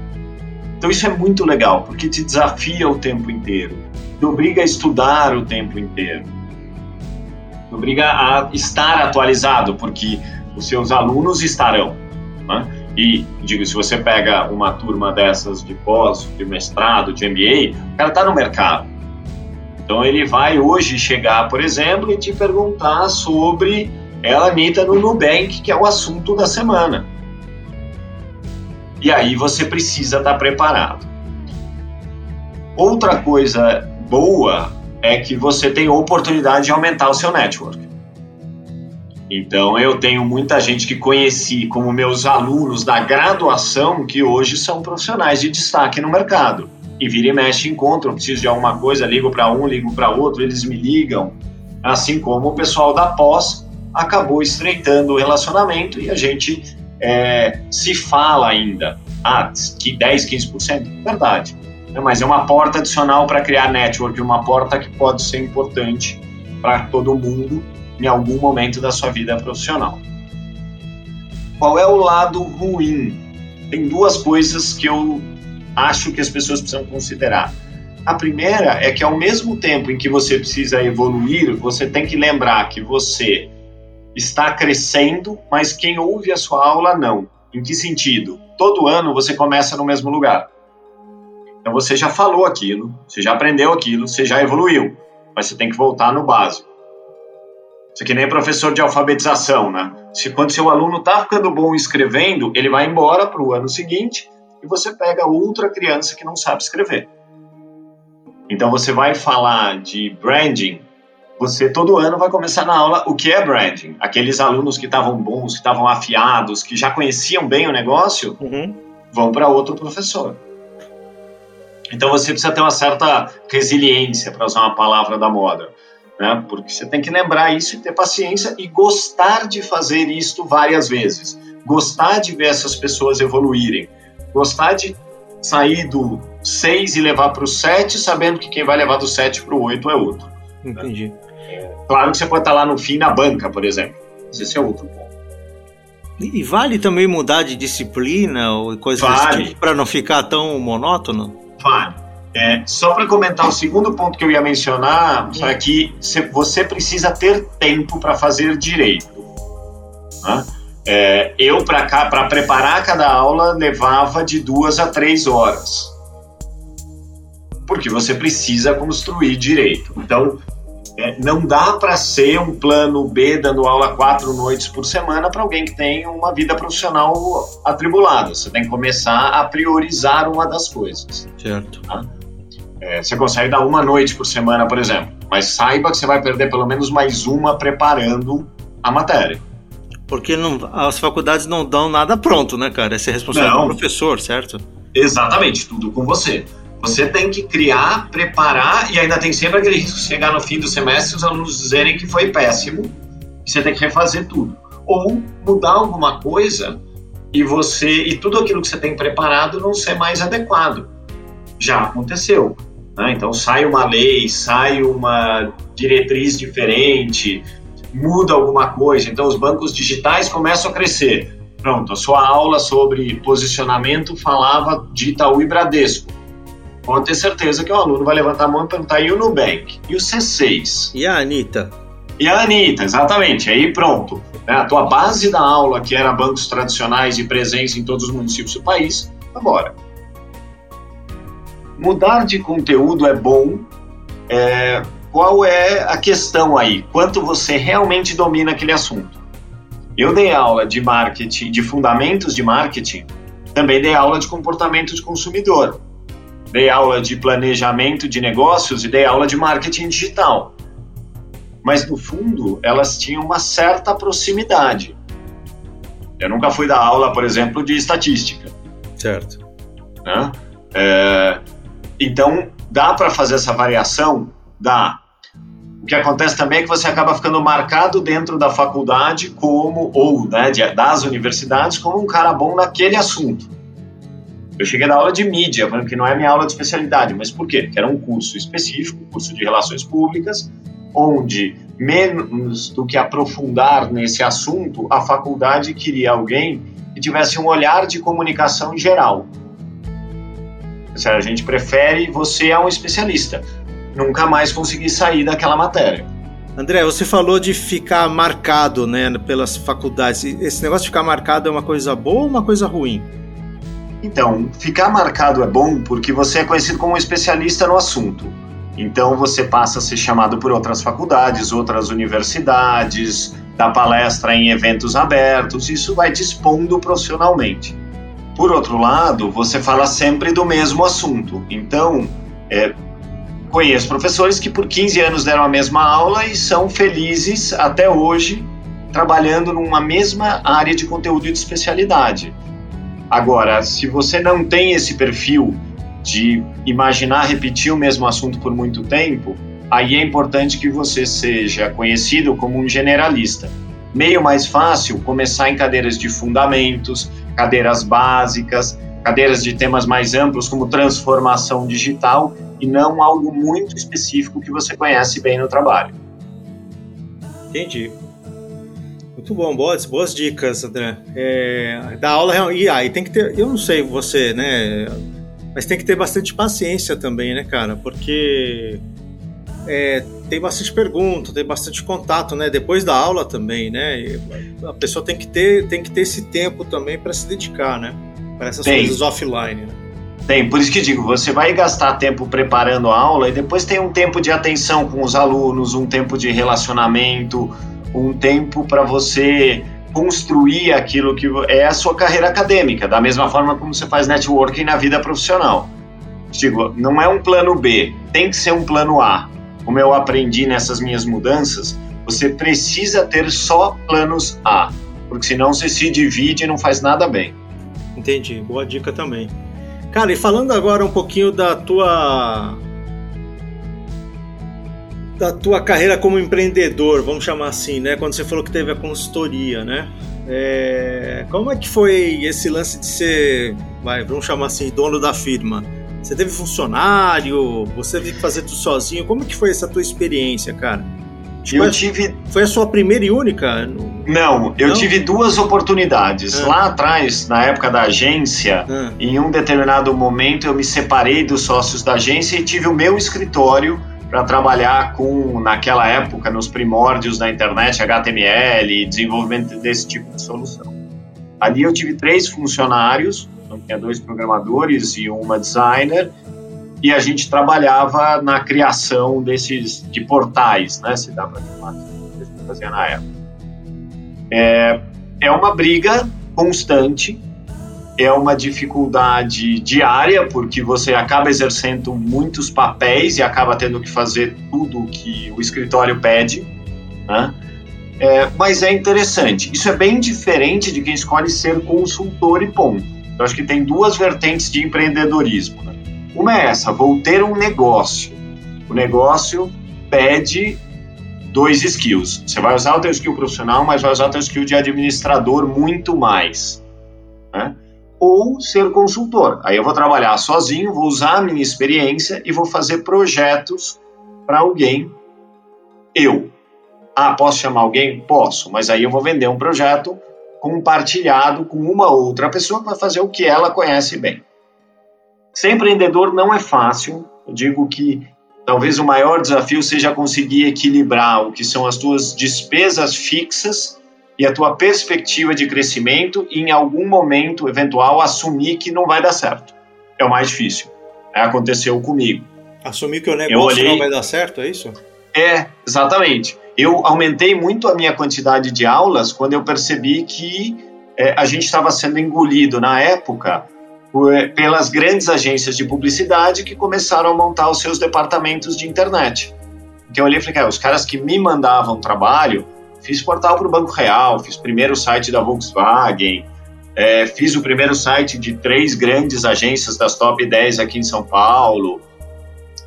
Então isso é muito legal, porque te desafia o tempo inteiro, te obriga a estudar o tempo inteiro, te obriga a estar atualizado, porque os seus alunos estarão. Né? E, digo, se você pega uma turma dessas de pós, de mestrado, de MBA, o cara está no mercado. Então ele vai hoje chegar, por exemplo, e te perguntar sobre ela Anitta no Nubank, que é o assunto da semana. E aí você precisa estar preparado. Outra coisa boa é que você tem oportunidade de aumentar o seu network. Então eu tenho muita gente que conheci como meus alunos da graduação que hoje são profissionais de destaque no mercado. E vira e mexe encontram, preciso de alguma coisa, ligo para um, ligo para outro, eles me ligam. Assim como o pessoal da pós acabou estreitando o relacionamento e a gente é, se fala ainda. Ah, que 10, 15%? Verdade. Mas é uma porta adicional para criar network, uma porta que pode ser importante para todo mundo em algum momento da sua vida profissional. Qual é o lado ruim? Tem duas coisas que eu acho que as pessoas precisam considerar. A primeira é que ao mesmo tempo em que você precisa evoluir, você tem que lembrar que você está crescendo, mas quem ouve a sua aula não. Em que sentido? Todo ano você começa no mesmo lugar. Então você já falou aquilo, você já aprendeu aquilo, você já evoluiu, mas você tem que voltar no básico. Isso é que nem professor de alfabetização, né? Se quando seu aluno está ficando bom escrevendo, ele vai embora para o ano seguinte e você pega outra criança que não sabe escrever. Então você vai falar de branding você todo ano vai começar na aula o que é branding. Aqueles alunos que estavam bons, que estavam afiados, que já conheciam bem o negócio, uhum. vão para outro professor. Então você precisa ter uma certa resiliência, para usar uma palavra da moda, né? Porque você tem que lembrar isso e ter paciência e gostar de fazer isto várias vezes. Gostar de ver essas pessoas evoluírem. Gostar de sair do 6 e levar para o 7, sabendo que quem vai levar do 7 para o 8 é outro. Entendi. Claro que você pode estar lá no fim na banca, por exemplo. Esse é outro ponto. E vale também mudar de disciplina ou coisa vale. desse tipo para não ficar tão monótono? Vale. É, só para comentar o segundo ponto que eu ia mencionar, é que você precisa ter tempo para fazer direito. Né? É, eu, para preparar cada aula, levava de duas a três horas. Porque você precisa construir direito. Então, é, não dá para ser um plano B dando aula quatro noites por semana para alguém que tem uma vida profissional atribulada. Você tem que começar a priorizar uma das coisas. Certo. Tá? É, você consegue dar uma noite por semana, por exemplo, mas saiba que você vai perder pelo menos mais uma preparando a matéria. Porque não, as faculdades não dão nada pronto, né, cara? Essa é responsável do professor, certo? Exatamente, tudo com você. Você tem que criar, preparar e ainda tem sempre aquele risco de chegar no fim do semestre os alunos dizerem que foi péssimo e você tem que refazer tudo. Ou mudar alguma coisa e você e tudo aquilo que você tem preparado não ser mais adequado. Já aconteceu. Né? Então sai uma lei, sai uma diretriz diferente, muda alguma coisa. Então os bancos digitais começam a crescer. Pronto, a sua aula sobre posicionamento falava de Itaú e Bradesco. Pode ter certeza que o aluno vai levantar a mão e perguntar: e o Nubank? E o C6? E a Anitta? E a Anitta, exatamente. Aí pronto. Né? A tua base da aula, que era bancos tradicionais e presença em todos os municípios do país, agora. Mudar de conteúdo é bom. É, qual é a questão aí? Quanto você realmente domina aquele assunto? Eu dei aula de marketing, de fundamentos de marketing, também dei aula de comportamento de consumidor, dei aula de planejamento de negócios e dei aula de marketing digital. Mas no fundo, elas tinham uma certa proximidade. Eu nunca fui dar aula, por exemplo, de estatística. Certo. Né? É, então, dá para fazer essa variação? Dá. O que acontece também é que você acaba ficando marcado dentro da faculdade como, ou né, das universidades, como um cara bom naquele assunto. Eu cheguei na aula de mídia, que não é minha aula de especialidade, mas por quê? Porque era um curso específico, curso de relações públicas, onde menos do que aprofundar nesse assunto, a faculdade queria alguém que tivesse um olhar de comunicação geral. A gente prefere você é um especialista. Nunca mais conseguir sair daquela matéria. André, você falou de ficar marcado, né, pelas faculdades. Esse negócio de ficar marcado é uma coisa boa ou uma coisa ruim? Então, ficar marcado é bom porque você é conhecido como um especialista no assunto. Então, você passa a ser chamado por outras faculdades, outras universidades, dá palestra em eventos abertos, isso vai te expondo profissionalmente. Por outro lado, você fala sempre do mesmo assunto. Então, é, conheço professores que por 15 anos deram a mesma aula e são felizes até hoje trabalhando numa mesma área de conteúdo e de especialidade. Agora, se você não tem esse perfil de imaginar repetir o mesmo assunto por muito tempo, aí é importante que você seja conhecido como um generalista. Meio mais fácil começar em cadeiras de fundamentos, cadeiras básicas, cadeiras de temas mais amplos como transformação digital e não algo muito específico que você conhece bem no trabalho. Entendi. Muito bom, boas, boas dicas, André. É, da aula e aí tem que ter, eu não sei você, né, mas tem que ter bastante paciência também, né, cara, porque é, tem bastante pergunta, tem bastante contato, né? Depois da aula também, né? A pessoa tem que ter, tem que ter esse tempo também para se dedicar, né? Para essas tem. coisas offline. Né? Tem, por isso que digo, você vai gastar tempo preparando a aula e depois tem um tempo de atenção com os alunos, um tempo de relacionamento, um tempo para você construir aquilo que é a sua carreira acadêmica, da mesma forma como você faz networking na vida profissional. Digo, não é um plano B, tem que ser um plano A como eu aprendi nessas minhas mudanças, você precisa ter só planos A, porque senão você se divide e não faz nada bem. Entendi, boa dica também. Cara, e falando agora um pouquinho da tua da tua carreira como empreendedor, vamos chamar assim, né? Quando você falou que teve a consultoria, né? É... Como é que foi esse lance de ser, vai, vamos chamar assim, dono da firma? Você teve funcionário? Você teve que fazer tudo sozinho? Como que foi essa tua experiência, cara? eu tive. Foi a sua primeira e única? Não, eu Não? tive duas oportunidades. Ah. Lá atrás, na época da agência, ah. em um determinado momento eu me separei dos sócios da agência e tive o meu escritório para trabalhar com, naquela época, nos primórdios da internet, HTML, desenvolvimento desse tipo de solução. Ali eu tive três funcionários, então tinha dois programadores e uma designer, e a gente trabalhava na criação desses de portais, né? Se dá para chamar assim, fazia na época. É, é uma briga constante, é uma dificuldade diária, porque você acaba exercendo muitos papéis e acaba tendo que fazer tudo que o escritório pede, né? É, mas é interessante. Isso é bem diferente de quem escolhe ser consultor e ponto. Eu acho que tem duas vertentes de empreendedorismo. Né? Uma é essa: vou ter um negócio. O negócio pede dois skills. Você vai usar o teu skill profissional, mas vai usar o teu skill de administrador muito mais. Né? Ou ser consultor. Aí eu vou trabalhar sozinho, vou usar a minha experiência e vou fazer projetos para alguém. Eu. Ah, posso chamar alguém? Posso, mas aí eu vou vender um projeto compartilhado com uma outra pessoa que vai fazer o que ela conhece bem. Ser empreendedor não é fácil. Eu digo que talvez o maior desafio seja conseguir equilibrar o que são as tuas despesas fixas e a tua perspectiva de crescimento e em algum momento eventual assumir que não vai dar certo. É o mais difícil. É, aconteceu comigo. Assumir que o negócio olhei... não vai dar certo, é isso? É, exatamente. Eu aumentei muito a minha quantidade de aulas quando eu percebi que é, a gente estava sendo engolido na época pelas grandes agências de publicidade que começaram a montar os seus departamentos de internet. Então eu olhei e falei, cara, os caras que me mandavam trabalho, fiz portal para o Banco Real, fiz primeiro site da Volkswagen, é, fiz o primeiro site de três grandes agências das top 10 aqui em São Paulo.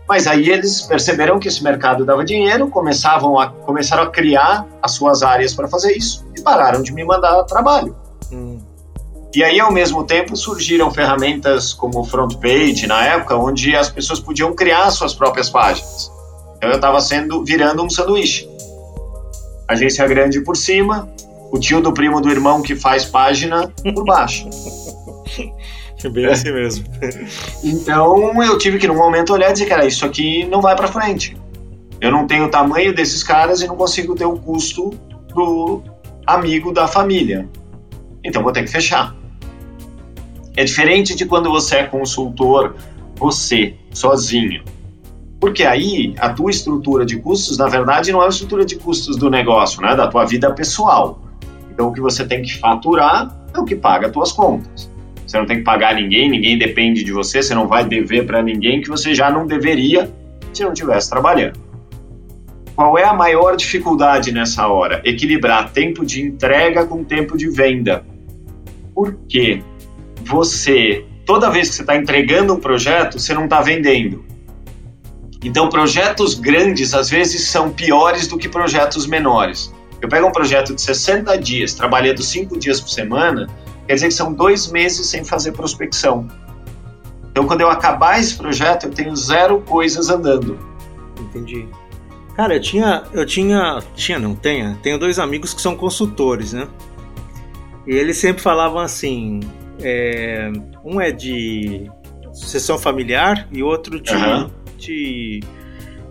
Mas aí eles perceberam que esse mercado dava dinheiro, começavam a, começaram a criar as suas áreas para fazer isso e pararam de me mandar trabalho. Hum. E aí, ao mesmo tempo, surgiram ferramentas como o front page, na época, onde as pessoas podiam criar suas próprias páginas. Então, eu estava sendo virando um sanduíche. Agência grande por cima, o tio do primo do irmão que faz página por baixo. É bem assim mesmo. Então, eu tive que, num momento, olhar e dizer, cara, isso aqui não vai para frente. Eu não tenho o tamanho desses caras e não consigo ter o custo do amigo da família. Então, vou ter que fechar. É diferente de quando você é consultor, você, sozinho. Porque aí a tua estrutura de custos, na verdade, não é a estrutura de custos do negócio, né? Da tua vida pessoal. Então o que você tem que faturar é o que paga as tuas contas. Você não tem que pagar ninguém, ninguém depende de você, você não vai dever para ninguém que você já não deveria se não estivesse trabalhando. Qual é a maior dificuldade nessa hora? Equilibrar tempo de entrega com tempo de venda. Por quê? você, toda vez que você está entregando um projeto, você não está vendendo. Então, projetos grandes às vezes são piores do que projetos menores. Eu pego um projeto de 60 dias, trabalhando 5 dias por semana, quer dizer que são dois meses sem fazer prospecção. Então, quando eu acabar esse projeto, eu tenho zero coisas andando. Entendi. Cara, eu tinha, eu tinha, tinha, não tenho, tenho dois amigos que são consultores, né? E eles sempre falavam assim: é, um é de sucessão familiar e outro de, uhum. De,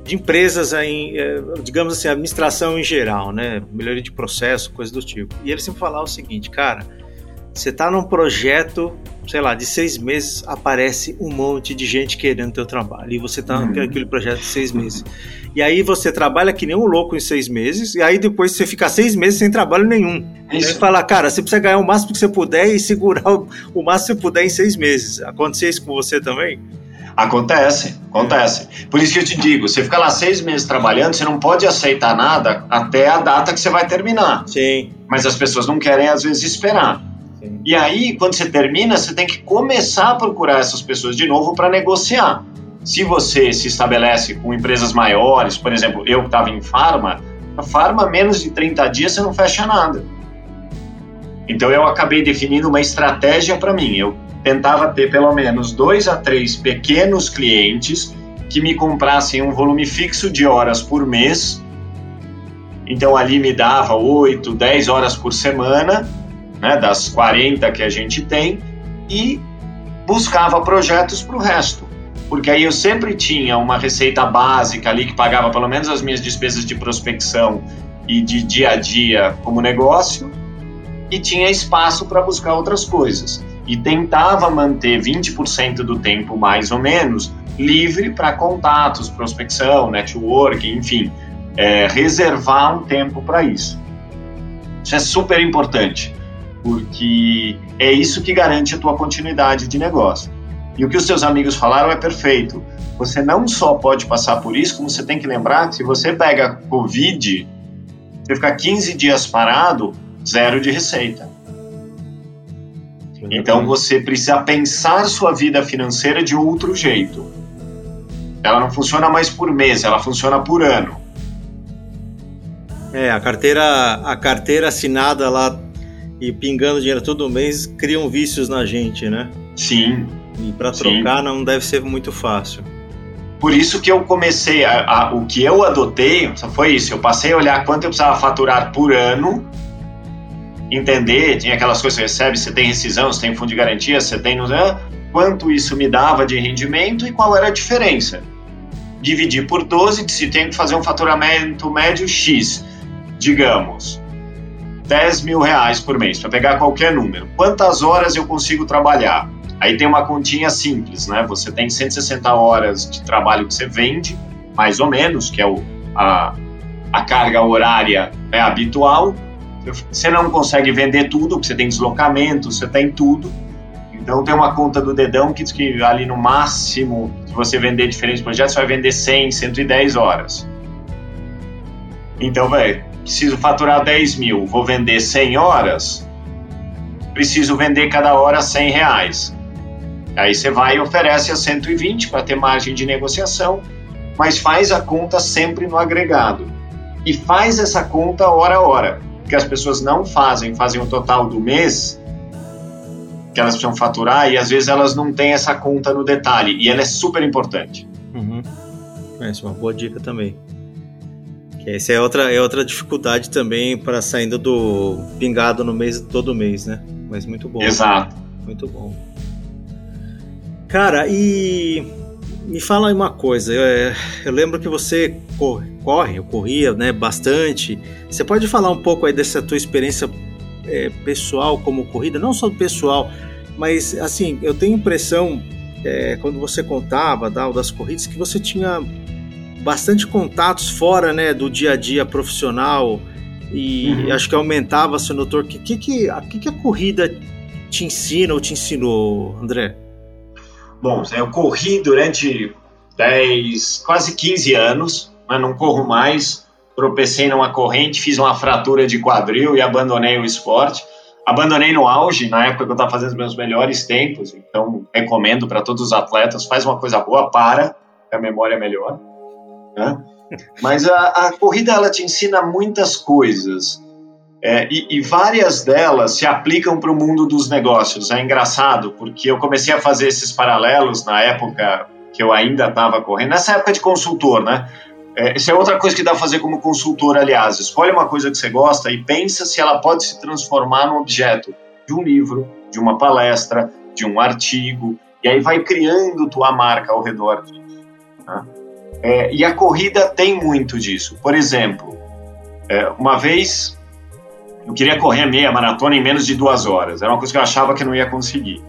de, empresas, em, é, digamos assim, administração em geral, né? Melhoria de processo, coisa do tipo. E ele sempre falava o seguinte, cara, você está num projeto, sei lá, de seis meses, aparece um monte de gente querendo teu trabalho. E você está uhum. naquele projeto de seis meses. E aí você trabalha que nem um louco em seis meses, e aí depois você fica seis meses sem trabalho nenhum. Isso. Aí fala, cara, você precisa ganhar o máximo que você puder e segurar o, o máximo que você puder em seis meses. Aconteceu isso com você também? Acontece, acontece. Por isso que eu te digo, você fica lá seis meses trabalhando, você não pode aceitar nada até a data que você vai terminar. Sim. Mas as pessoas não querem, às vezes, esperar. Sim. E aí, quando você termina, você tem que começar a procurar essas pessoas de novo para negociar. Se você se estabelece com empresas maiores, por exemplo, eu que estava em farma, a farma, menos de 30 dias, você não fecha nada. Então eu acabei definindo uma estratégia para mim. Eu tentava ter pelo menos dois a três pequenos clientes que me comprassem um volume fixo de horas por mês Então ali me dava 8, 10 horas por semana, né, das 40 que a gente tem, e buscava projetos para o resto. Porque aí eu sempre tinha uma receita básica ali que pagava pelo menos as minhas despesas de prospecção e de dia a dia como negócio, e tinha espaço para buscar outras coisas. E tentava manter 20% do tempo, mais ou menos, livre para contatos, prospecção, network, enfim, é, reservar um tempo para isso. Isso é super importante, porque é isso que garante a tua continuidade de negócio. E o que os seus amigos falaram é perfeito. Você não só pode passar por isso, como você tem que lembrar que se você pega Covid, você ficar 15 dias parado, zero de receita. Então você precisa pensar sua vida financeira de outro jeito. Ela não funciona mais por mês, ela funciona por ano. É, a carteira, a carteira assinada lá e pingando dinheiro todo mês criam vícios na gente, né? Sim. E para trocar não deve ser muito fácil. Por isso que eu comecei, a, a, o que eu adotei foi isso. Eu passei a olhar quanto eu precisava faturar por ano, entender, tinha aquelas coisas que você recebe, você tem rescisão, você tem fundo de garantia, você tem quanto isso me dava de rendimento e qual era a diferença. Dividir por 12, se tem que fazer um faturamento médio X digamos, 10 mil reais por mês, para pegar qualquer número. Quantas horas eu consigo trabalhar? Aí tem uma continha simples, né? Você tem 160 horas de trabalho que você vende, mais ou menos, que é o, a, a carga horária é habitual. Você não consegue vender tudo, porque você tem deslocamento, você tem tudo. Então tem uma conta do dedão que diz que ali no máximo, se você vender diferentes projetos, você vai vender 100, 110 horas. Então, velho, preciso faturar 10 mil, vou vender 100 horas, preciso vender cada hora 100 reais. Aí você vai e oferece a 120 para ter margem de negociação, mas faz a conta sempre no agregado. E faz essa conta hora a hora, que as pessoas não fazem, fazem o total do mês que elas precisam faturar e às vezes elas não têm essa conta no detalhe e ela é super importante. Uhum. Essa é uma boa dica também. Essa é outra, é outra dificuldade também para saindo do pingado no mês todo mês, né? Mas muito bom. Exato. Muito bom. Cara, e me fala uma coisa. Eu, é, eu lembro que você corre, corre, eu corria, né, bastante. Você pode falar um pouco aí dessa tua experiência é, pessoal como corrida, não só pessoal, mas assim, eu tenho impressão é, quando você contava das corridas que você tinha bastante contatos fora né, do dia a dia profissional e uhum. acho que aumentava seu notor. O que, que, que, a, que, que a corrida te ensina ou te ensinou, André? Bom, eu corri durante 10, quase 15 anos, mas não corro mais. Tropecei numa corrente, fiz uma fratura de quadril e abandonei o esporte. Abandonei no auge, na época que eu estava fazendo os meus melhores tempos, então recomendo para todos os atletas: faz uma coisa boa, para, a memória é melhor. Né? Mas a, a, corrida ela te ensina muitas coisas é, e, e, várias delas se aplicam para o mundo dos negócios. É engraçado porque eu comecei a fazer esses paralelos na época que eu ainda estava correndo, nessa época de consultor, né? É, isso é outra coisa que dá para fazer como consultor, aliás. Escolhe uma coisa que você gosta e pensa se ela pode se transformar num objeto de um livro, de uma palestra, de um artigo, e aí vai criando tua marca ao redor disso. Né? É, e a corrida tem muito disso. Por exemplo, é, uma vez eu queria correr meia maratona em menos de duas horas. Era uma coisa que eu achava que não ia conseguir.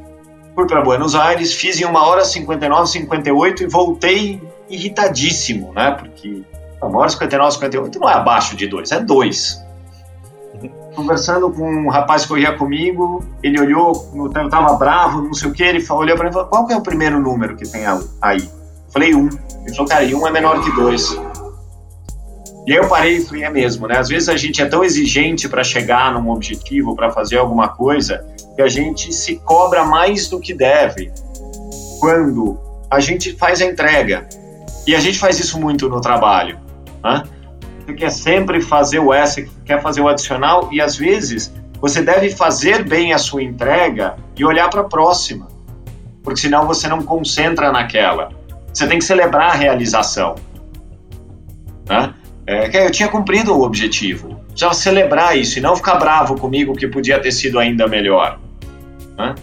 Fui para Buenos Aires, fiz em uma hora 59, 58 e voltei irritadíssimo, né? Porque uma hora 59, 58 não é abaixo de dois, é dois. Conversando com um rapaz que corria comigo, ele olhou, eu tava bravo, não sei o que, ele olhou para mim e falou: qual que é o primeiro número que tem aí? Eu falei um. Ele falou, cara, e um é menor que dois. E aí eu parei e falei, é mesmo, né? Às vezes a gente é tão exigente para chegar num objetivo, para fazer alguma coisa, que a gente se cobra mais do que deve quando a gente faz a entrega. E a gente faz isso muito no trabalho, né? Você quer sempre fazer o S, quer fazer o adicional, e às vezes você deve fazer bem a sua entrega e olhar para a próxima, porque senão você não concentra naquela. Você tem que celebrar a realização. Né? É, eu tinha cumprido o objetivo. Precisava celebrar isso e não ficar bravo comigo que podia ter sido ainda melhor. Né?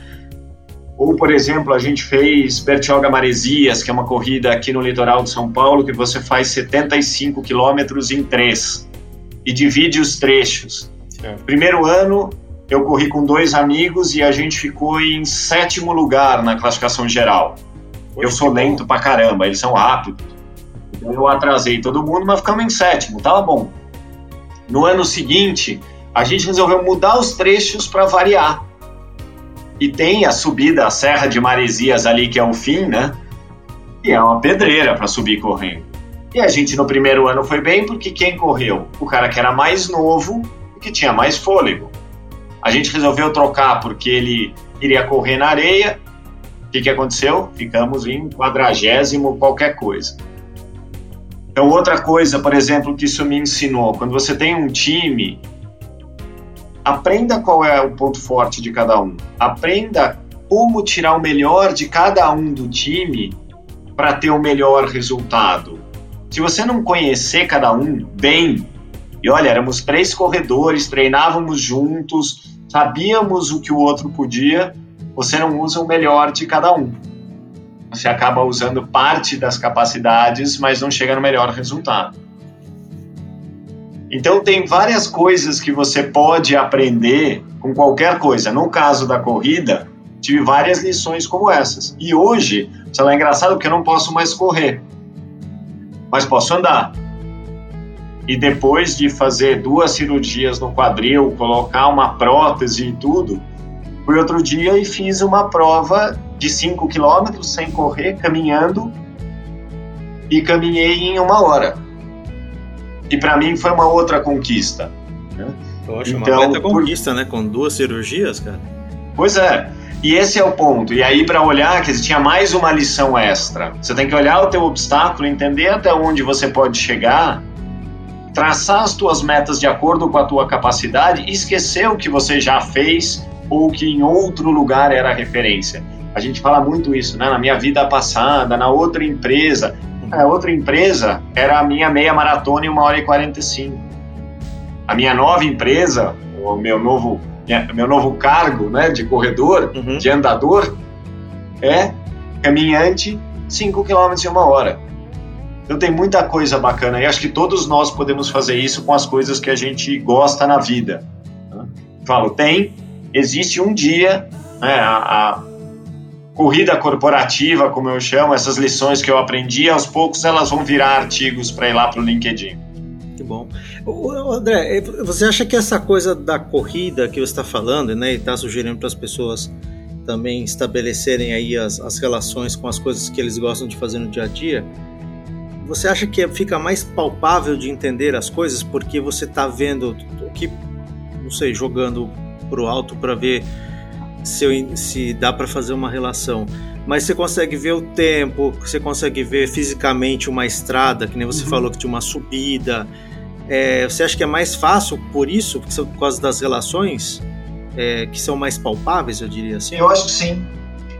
Ou, por exemplo, a gente fez Bertioga Maresias, que é uma corrida aqui no litoral de São Paulo, que você faz 75 quilômetros em três e divide os trechos. É. Primeiro ano, eu corri com dois amigos e a gente ficou em sétimo lugar na classificação geral. Poxa, eu sou lento pra caramba, eles são rápidos. Então eu atrasei todo mundo, mas ficamos em sétimo, tava bom. No ano seguinte, a gente resolveu mudar os trechos para variar. E tem a subida, a Serra de Maresias ali, que é o fim, né? E é uma pedreira para subir correndo. E a gente no primeiro ano foi bem porque quem correu? O cara que era mais novo e que tinha mais fôlego. A gente resolveu trocar porque ele iria correr na areia. O que, que aconteceu? Ficamos em quadragésimo qualquer coisa. Então, outra coisa, por exemplo, que isso me ensinou, quando você tem um time, aprenda qual é o ponto forte de cada um. Aprenda como tirar o melhor de cada um do time para ter o melhor resultado. Se você não conhecer cada um bem, e olha, éramos três corredores, treinávamos juntos, sabíamos o que o outro podia, você não usa o melhor de cada um você acaba usando parte das capacidades, mas não chega no melhor resultado. Então, tem várias coisas que você pode aprender com qualquer coisa. No caso da corrida, tive várias lições como essas. E hoje, sei lá, é engraçado porque eu não posso mais correr, mas posso andar. E depois de fazer duas cirurgias no quadril, colocar uma prótese e tudo, fui outro dia e fiz uma prova de 5 quilômetros sem correr, caminhando, e caminhei em uma hora. E para mim foi uma outra conquista. Né? Poxa, então, uma baita conquista, por... né? Com duas cirurgias, cara. Pois é. E esse é o ponto. E aí, para olhar, dizer, tinha mais uma lição extra. Você tem que olhar o teu obstáculo, entender até onde você pode chegar, traçar as tuas metas de acordo com a tua capacidade e esquecer o que você já fez ou que em outro lugar era referência. A gente fala muito isso, né? Na minha vida passada, na outra empresa. A outra empresa era a minha meia maratona em 1 hora e 45. A minha nova empresa, o meu novo, meu novo cargo né, de corredor, uhum. de andador, é caminhante 5 km em uma hora. Então tem muita coisa bacana e acho que todos nós podemos fazer isso com as coisas que a gente gosta na vida. Né? Falo, tem, existe um dia, né, a, a corrida corporativa, como eu chamo, essas lições que eu aprendi, aos poucos elas vão virar artigos para ir lá para o LinkedIn. Que bom. André, você acha que essa coisa da corrida que você está falando, né, e está sugerindo para as pessoas também estabelecerem aí as, as relações com as coisas que eles gostam de fazer no dia a dia, você acha que fica mais palpável de entender as coisas porque você está vendo o que, não sei, jogando pro alto para ver se, se dá para fazer uma relação. Mas você consegue ver o tempo, você consegue ver fisicamente uma estrada, que nem você uhum. falou que tinha uma subida. É, você acha que é mais fácil por isso, por causa das relações é, que são mais palpáveis, eu diria assim? Eu acho que sim.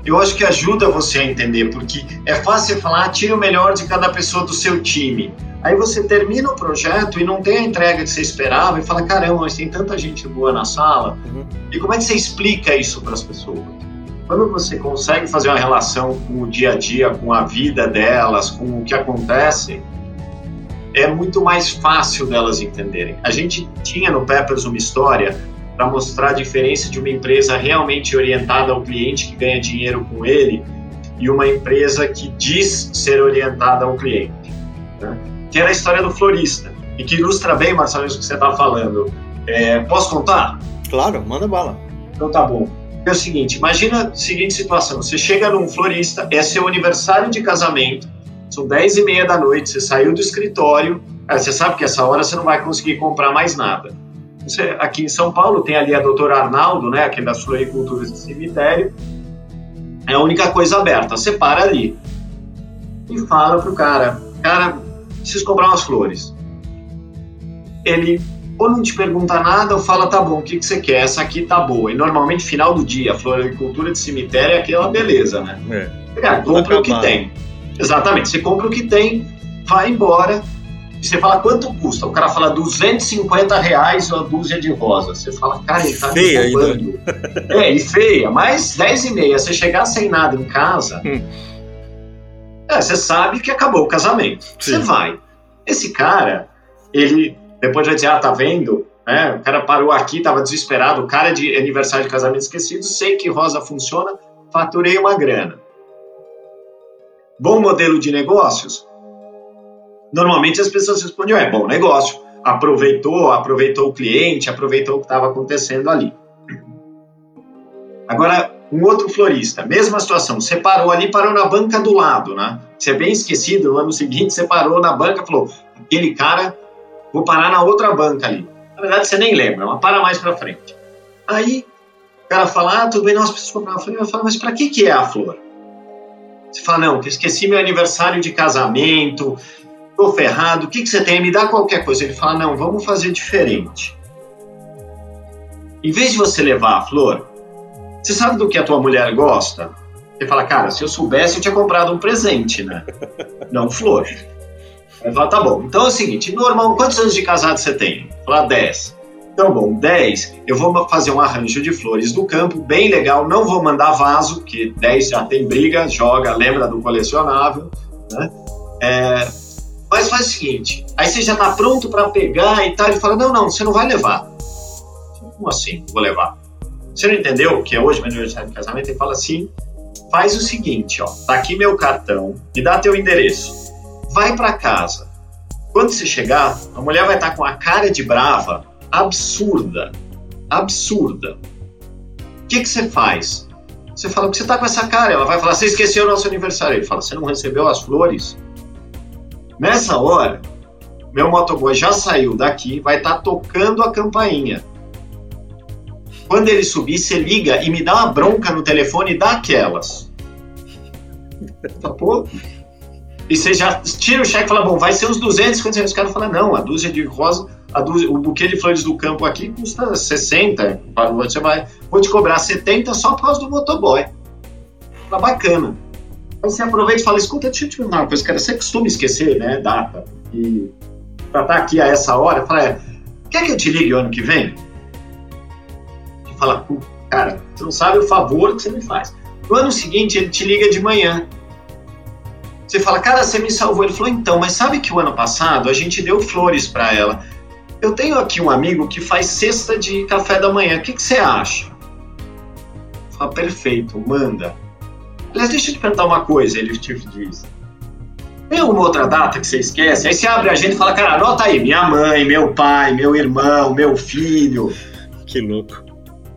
Eu acho que ajuda você a entender, porque é fácil falar, ah, tire o melhor de cada pessoa do seu time. Aí você termina o projeto e não tem a entrega que você esperava e fala: caramba, mas tem tanta gente boa na sala. Uhum. E como é que você explica isso para as pessoas? Quando você consegue fazer uma relação com o dia a dia, com a vida delas, com o que acontece, é muito mais fácil delas entenderem. A gente tinha no Peppers uma história para mostrar a diferença de uma empresa realmente orientada ao cliente que ganha dinheiro com ele e uma empresa que diz ser orientada ao cliente. Né? Que era a história do florista, e que ilustra bem, Marcelo, isso que você está falando. É, posso contar? Claro, manda bala. Então tá bom. É o seguinte, imagina a seguinte situação, você chega num florista, é seu aniversário de casamento, são 10 e meia da noite, você saiu do escritório, você sabe que essa hora você não vai conseguir comprar mais nada. Você, aqui em São Paulo tem ali a doutora Arnaldo, né, que é das floriculturas de cemitério, é a única coisa aberta, você para ali e fala pro cara, cara, preciso comprar umas flores. Ele ou não te pergunta nada ou fala, tá bom, o que, que você quer? Essa aqui tá boa. E normalmente, final do dia, a floricultura de cemitério é aquela beleza, né? É. Cara, compra o que tem. Exatamente, você compra o que tem, vai embora, E você fala, quanto custa? O cara fala 250 reais uma dúzia de rosas. Você fala, cara, ele tá feia me roubando. É, e feia, mas 10 e meia. Você chegar sem nada em casa, hum. É, você sabe que acabou o casamento. Sim. Você vai. Esse cara, ele depois vai dizer, ah, tá vendo? É, o cara parou aqui, tava desesperado, o cara de aniversário de casamento esquecido, sei que rosa funciona, faturei uma grana. Bom modelo de negócios? Normalmente as pessoas respondem, é bom negócio, aproveitou, aproveitou o cliente, aproveitou o que estava acontecendo ali. Agora, um outro florista, mesma situação, você parou ali, parou na banca do lado, né? Você é bem esquecido, no ano seguinte você parou na banca falou, aquele cara, vou parar na outra banca ali. Na verdade, você nem lembra, mas para mais para frente. Aí, o cara fala, ah, tudo bem, nós precisamos comprar uma flor. Eu falo, mas para que, que é a flor? Você fala, não, que esqueci meu aniversário de casamento, tô ferrado, o que, que você tem? Me dá qualquer coisa. Ele fala, não, vamos fazer diferente. Em vez de você levar a flor, você sabe do que a tua mulher gosta? Você fala, cara, se eu soubesse, eu tinha comprado um presente, né? Não flor. Ele fala, tá bom. Então é o seguinte, normal, quantos anos de casado você tem? Fala, 10. Então, bom, 10, eu vou fazer um arranjo de flores do campo, bem legal, não vou mandar vaso, porque 10 já tem briga, joga, lembra do colecionável, né? É, mas faz o seguinte, aí você já está pronto para pegar e tal, ele fala, não, não, você não vai levar. Como assim, vou levar? Você não entendeu que é hoje meu aniversário de casamento? Ele fala assim, faz o seguinte, ó, tá aqui meu cartão, me dá teu endereço, vai para casa. Quando você chegar, a mulher vai estar tá com a cara de brava, absurda. Absurda. O que, que você faz? Você fala que você está com essa cara. Ela vai falar: Você esqueceu o nosso aniversário. Ele fala: Você não recebeu as flores? Nessa hora, meu motoboy já saiu daqui, vai estar tá tocando a campainha. Quando ele subir, você liga e me dá uma bronca no telefone daquelas. Tá, pô, e você já tira o cheque e fala, bom, vai ser uns 250 reais. Os caras falam, não, a dúzia de rosa, a dúzia, o buquê de flores do campo aqui custa 60. Você vai, vou te cobrar 70 só por causa do motoboy. Tá bacana. Aí você aproveita e fala, escuta, deixa eu te perguntar uma coisa, cara, você costuma esquecer, né, data, e pra estar aqui a essa hora, fala, é, quer que eu te ligue o ano que vem? Fala, cara, você não sabe o favor que você me faz. No ano seguinte, ele te liga de manhã. Você fala, cara, você me salvou. Ele falou, então, mas sabe que o ano passado a gente deu flores para ela. Eu tenho aqui um amigo que faz cesta de café da manhã. O que, que você acha? Fala, perfeito, manda. Aliás, deixa eu te perguntar uma coisa, ele te diz. Tem alguma outra data que você esquece? Aí você abre a agenda e fala, cara, anota aí, minha mãe, meu pai, meu irmão, meu filho. Que louco.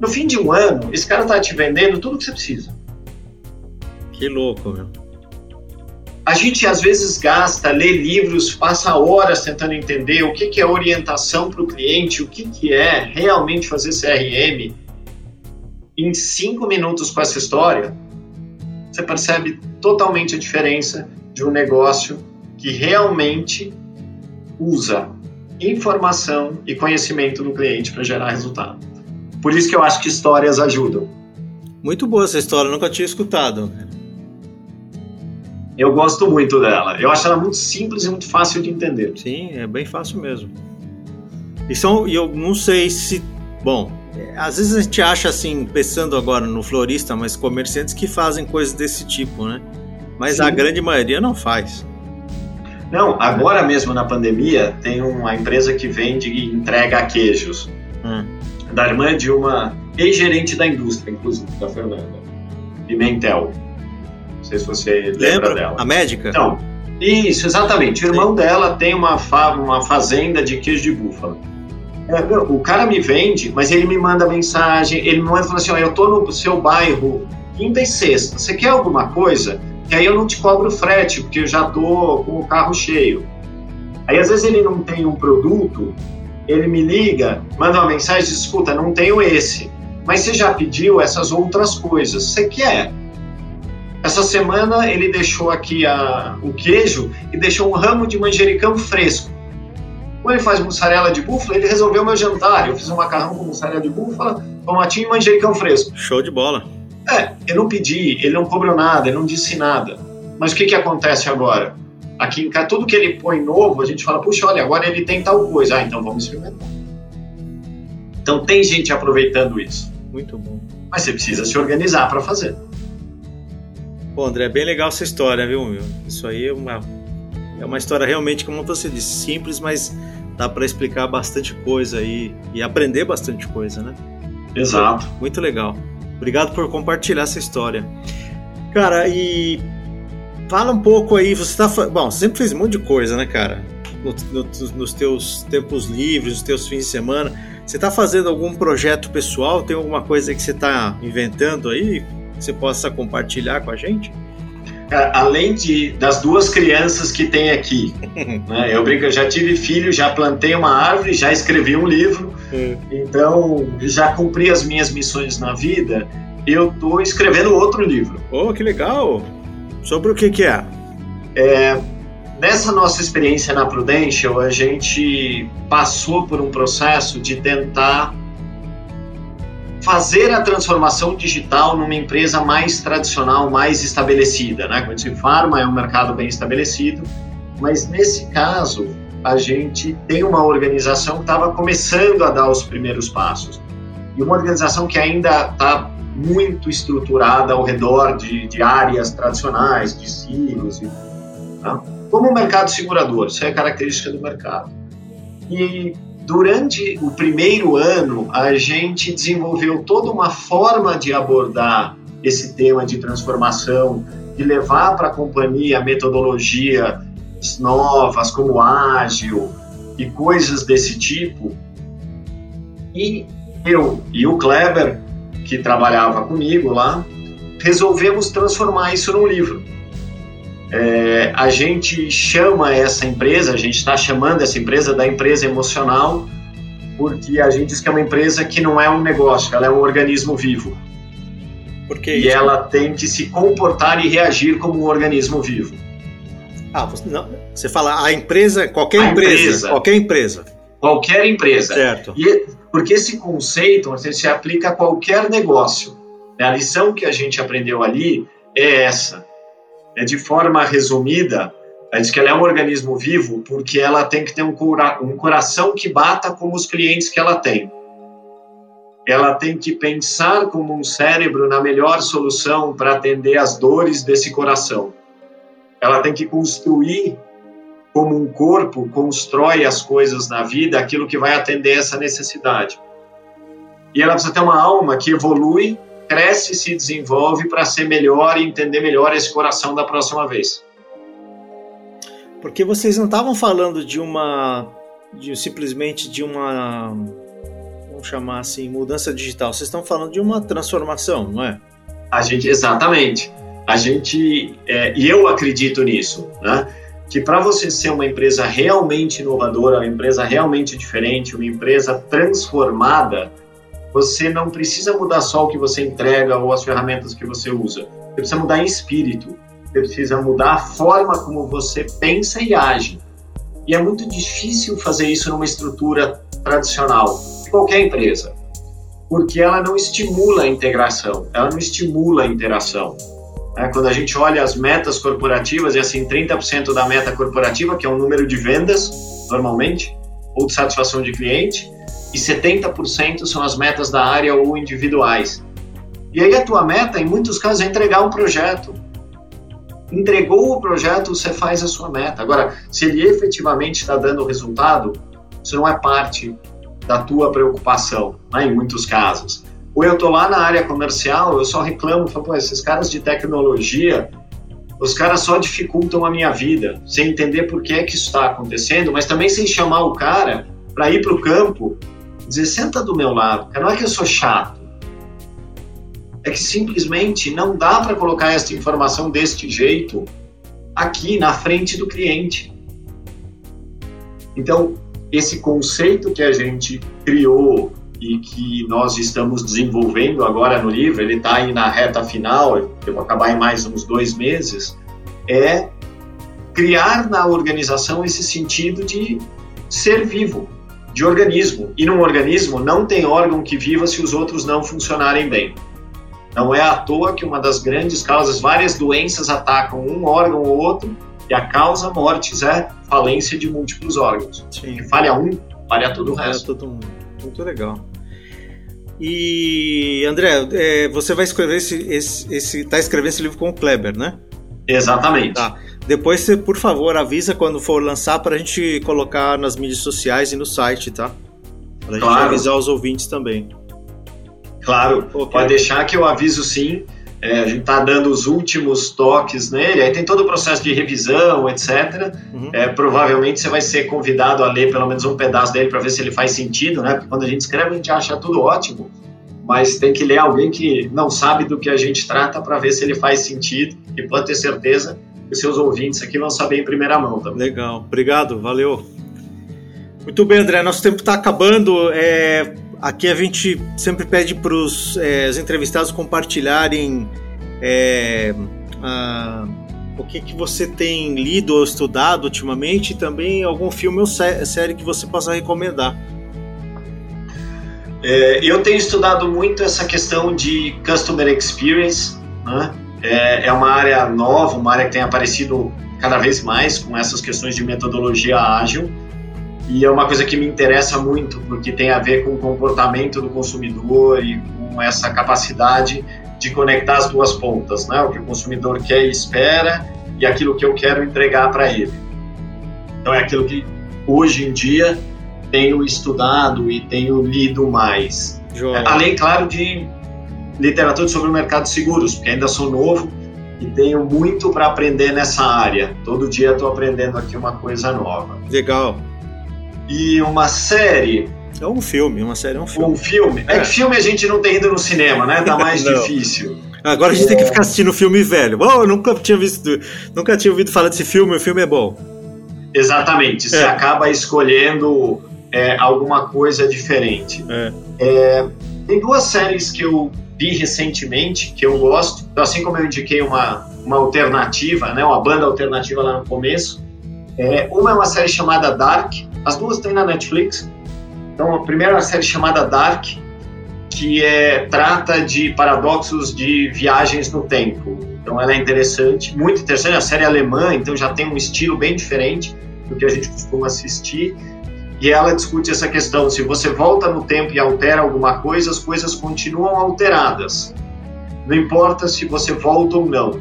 No fim de um ano, esse cara tá te vendendo tudo que você precisa. Que louco, meu. A gente às vezes gasta, lê livros, passa horas tentando entender o que, que é orientação para o cliente, o que, que é realmente fazer CRM. Em cinco minutos com essa história, você percebe totalmente a diferença de um negócio que realmente usa informação e conhecimento do cliente para gerar resultado. Por isso que eu acho que histórias ajudam. Muito boa essa história, nunca tinha escutado. Eu gosto muito dela. Eu acho ela muito simples e muito fácil de entender. Sim, é bem fácil mesmo. E são, eu não sei se. Bom, às vezes a gente acha assim, pensando agora no florista, mas comerciantes que fazem coisas desse tipo, né? Mas Sim. a grande maioria não faz. Não, agora mesmo na pandemia, tem uma empresa que vende e entrega queijos. Hum. Da irmã de uma ex-gerente da indústria, inclusive, da Fernanda, Pimentel. Não sei se você lembra, lembra dela. A médica? Então, isso, exatamente. O irmão Sim. dela tem uma, fa uma fazenda de queijo de búfala. É, o cara me vende, mas ele me manda mensagem, ele me manda e fala assim: ó, eu tô no seu bairro quinta e sexta, você quer alguma coisa? Que aí eu não te cobro frete, porque eu já tô com o carro cheio. Aí às vezes ele não tem um produto, ele me liga, manda uma mensagem diz: escuta, não tenho esse, mas você já pediu essas outras coisas, você quer? Essa semana ele deixou aqui a, o queijo e deixou um ramo de manjericão fresco. Quando ele faz mussarela de búfala, ele resolveu meu jantar. Eu fiz um macarrão com mussarela de búfala, tomatinho e manjericão fresco. Show de bola. É, eu não pedi, ele não cobrou nada, ele não disse nada. Mas o que, que acontece agora? Aqui em casa, tudo que ele põe novo, a gente fala, puxa, olha, agora ele tem tal coisa. Ah, então vamos experimentar. Então tem gente aproveitando isso. Muito bom. Mas você precisa se organizar para fazer. Pô, André, é bem legal essa história, viu, meu? Isso aí é uma, é uma história realmente, como você disse, simples, mas dá para explicar bastante coisa aí e aprender bastante coisa, né? Exato. Muito legal. Obrigado por compartilhar essa história. Cara, e fala um pouco aí, você tá. Bom, você sempre fez um monte de coisa, né, cara? No, no, nos teus tempos livres, nos teus fins de semana. Você está fazendo algum projeto pessoal? Tem alguma coisa que você está inventando aí que você possa compartilhar com a gente? É, além de, das duas crianças que tem aqui, né, eu brinco, eu já tive filho, já plantei uma árvore, já escrevi um livro, é. então já cumpri as minhas missões na vida. Eu estou escrevendo outro livro. Oh, que legal! Sobre o que, que é? é? Nessa nossa experiência na Prudential, a gente passou por um processo de tentar fazer a transformação digital numa empresa mais tradicional, mais estabelecida. Né? Quando se farma, é um mercado bem estabelecido, mas nesse caso, a gente tem uma organização que estava começando a dar os primeiros passos. E uma organização que ainda está muito estruturada ao redor de, de, áreas tradicionais, de silos. E, tá? Como o mercado segurador, isso é característica do mercado. E Durante o primeiro ano, a gente desenvolveu toda uma forma de abordar esse tema de transformação, de levar para a companhia metodologias novas, como ágil e coisas desse tipo. E eu e o Kleber, que trabalhava comigo lá, resolvemos transformar isso num livro. É, a gente chama essa empresa, a gente está chamando essa empresa da empresa emocional, porque a gente diz que é uma empresa que não é um negócio, ela é um organismo vivo. Porque e ela tem que se comportar e reagir como um organismo vivo. Ah, você, não, você fala a empresa, qualquer a empresa, empresa, qualquer empresa. Qualquer empresa. Certo. E, porque esse conceito se aplica a qualquer negócio. A lição que a gente aprendeu ali é essa é, de forma resumida, a diz que ela é um organismo vivo porque ela tem que ter um, cura, um coração que bata como os clientes que ela tem. Ela tem que pensar como um cérebro na melhor solução para atender as dores desse coração. Ela tem que construir como um corpo constrói as coisas na vida, aquilo que vai atender essa necessidade. E ela precisa ter uma alma que evolui cresce e se desenvolve para ser melhor e entender melhor esse coração da próxima vez. Porque vocês não estavam falando de uma. De, simplesmente de uma. Vamos chamar assim, mudança digital. Vocês estão falando de uma transformação, não é? A gente, exatamente. A gente. É, e eu acredito nisso, né? Que para você ser uma empresa realmente inovadora, uma empresa realmente diferente, uma empresa transformada, você não precisa mudar só o que você entrega ou as ferramentas que você usa. Você precisa mudar em espírito. Você precisa mudar a forma como você pensa e age. E é muito difícil fazer isso numa estrutura tradicional de qualquer empresa, porque ela não estimula a integração, ela não estimula a interação. É, quando a gente olha as metas corporativas, e assim, 30% da meta corporativa, que é o número de vendas, normalmente, ou de satisfação de cliente, e 70% são as metas da área ou individuais. E aí a tua meta, em muitos casos, é entregar um projeto. Entregou o projeto, você faz a sua meta. Agora, se ele efetivamente está dando resultado, isso não é parte da tua preocupação, né, em muitos casos. Ou eu estou lá na área comercial, eu só reclamo, falo, pô, esses caras de tecnologia, os caras só dificultam a minha vida, sem entender por que é que isso está acontecendo, mas também sem chamar o cara para ir para o campo dizer, senta do meu lado, Não é que eu sou chato. É que simplesmente não dá para colocar essa informação deste jeito aqui na frente do cliente. Então, esse conceito que a gente criou e que nós estamos desenvolvendo agora no livro, ele está aí na reta final, eu vou acabar em mais uns dois meses, é criar na organização esse sentido de ser vivo de organismo. E num organismo não tem órgão que viva se os outros não funcionarem bem. Não é à toa que uma das grandes causas, várias doenças atacam um órgão ou outro, E a causa mortes é falência de múltiplos órgãos. Sim. Que falha um, falha todo o resto. todo mundo. Muito legal. E André, é, você vai escrever esse, esse, esse, tá escrevendo esse livro com o Kleber, né? Exatamente. Tá. Depois você, por favor, avisa quando for lançar para a gente colocar nas mídias sociais e no site, tá? Para a gente Claro. avisar os ouvintes também. Claro, Ok. pode deixar que eu aviso sim. É, a gente está dando os últimos toques nele, aí tem todo o processo de revisão, etc. Uhum. É, provavelmente você vai ser convidado a ler pelo menos um pedaço dele para ver se ele faz sentido, né? Porque quando a gente escreve, a gente acha tudo ótimo, mas tem que ler alguém que não sabe do que a gente trata para ver se ele faz sentido. E pode ter certeza que os seus ouvintes aqui vão saber em primeira mão também. Legal, obrigado, valeu. Muito bem, André, nosso tempo está acabando. É, aqui a gente sempre pede para os entrevistados compartilharem é, a- o que, que você tem lido ou estudado ultimamente e também algum filme ou sé- série que você possa recomendar. É, eu tenho estudado muito essa questão de customer experience, né? É, é uma área nova, uma área que tem aparecido cada vez mais com essas questões de metodologia ágil. E é uma coisa que me interessa muito, porque tem a ver com o comportamento do consumidor e com essa capacidade de conectar as duas pontas, né? O que o consumidor quer e espera e aquilo que eu quero entregar para ele. Então é aquilo que hoje em dia tenho estudado e tenho lido mais. Joia. Além, claro, de literatura sobre o mercado de seguros, porque ainda sou novo e tenho muito para aprender nessa área. Todo dia estou aprendendo aqui uma coisa nova. Legal. E uma série, É um filme, uma série é um filme. um filme. É, É. que filme a gente não tem ido no cinema, né? Tá mais difícil. Agora a gente tem que ficar assistindo filme velho. Oh, eu nunca tinha visto, nunca tinha ouvido falar desse filme, o filme é bom. Exatamente. Você É. acaba escolhendo é, alguma coisa diferente. É. Tem duas séries que eu vi recentemente que eu gosto. Então, assim como eu indiquei uma, uma alternativa, né, uma banda alternativa lá no começo, é, uma é uma série chamada Dark. As duas tem na Netflix. Então, a primeira é uma série chamada Dark, que é, trata de paradoxos de viagens no tempo. Então, ela é interessante, muito interessante. A série é alemã, então já tem um estilo bem diferente do que a gente costuma assistir. E ela discute essa questão: se você volta no tempo e altera alguma coisa, as coisas continuam alteradas. Não importa se você volta ou não.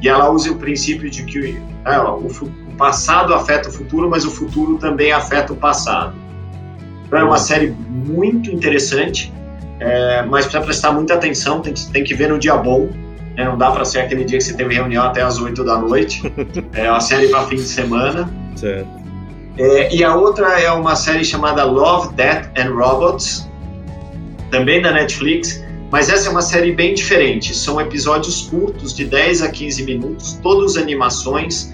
E ela usa o princípio de que é, o, fu- o passado afeta o futuro, mas o futuro também afeta o passado. Então é uma série muito interessante, é, mas precisa prestar muita atenção, tem que, tem que ver no dia bom. né? Não dá para ser aquele dia que você teve reunião até as 8 da noite. É uma série para fim de semana. Certo. É, e a outra é uma série chamada Love, Death and Robots, também da Netflix, mas essa é uma série bem diferente. São episódios curtos, de 10 a 15 minutos, todos animações,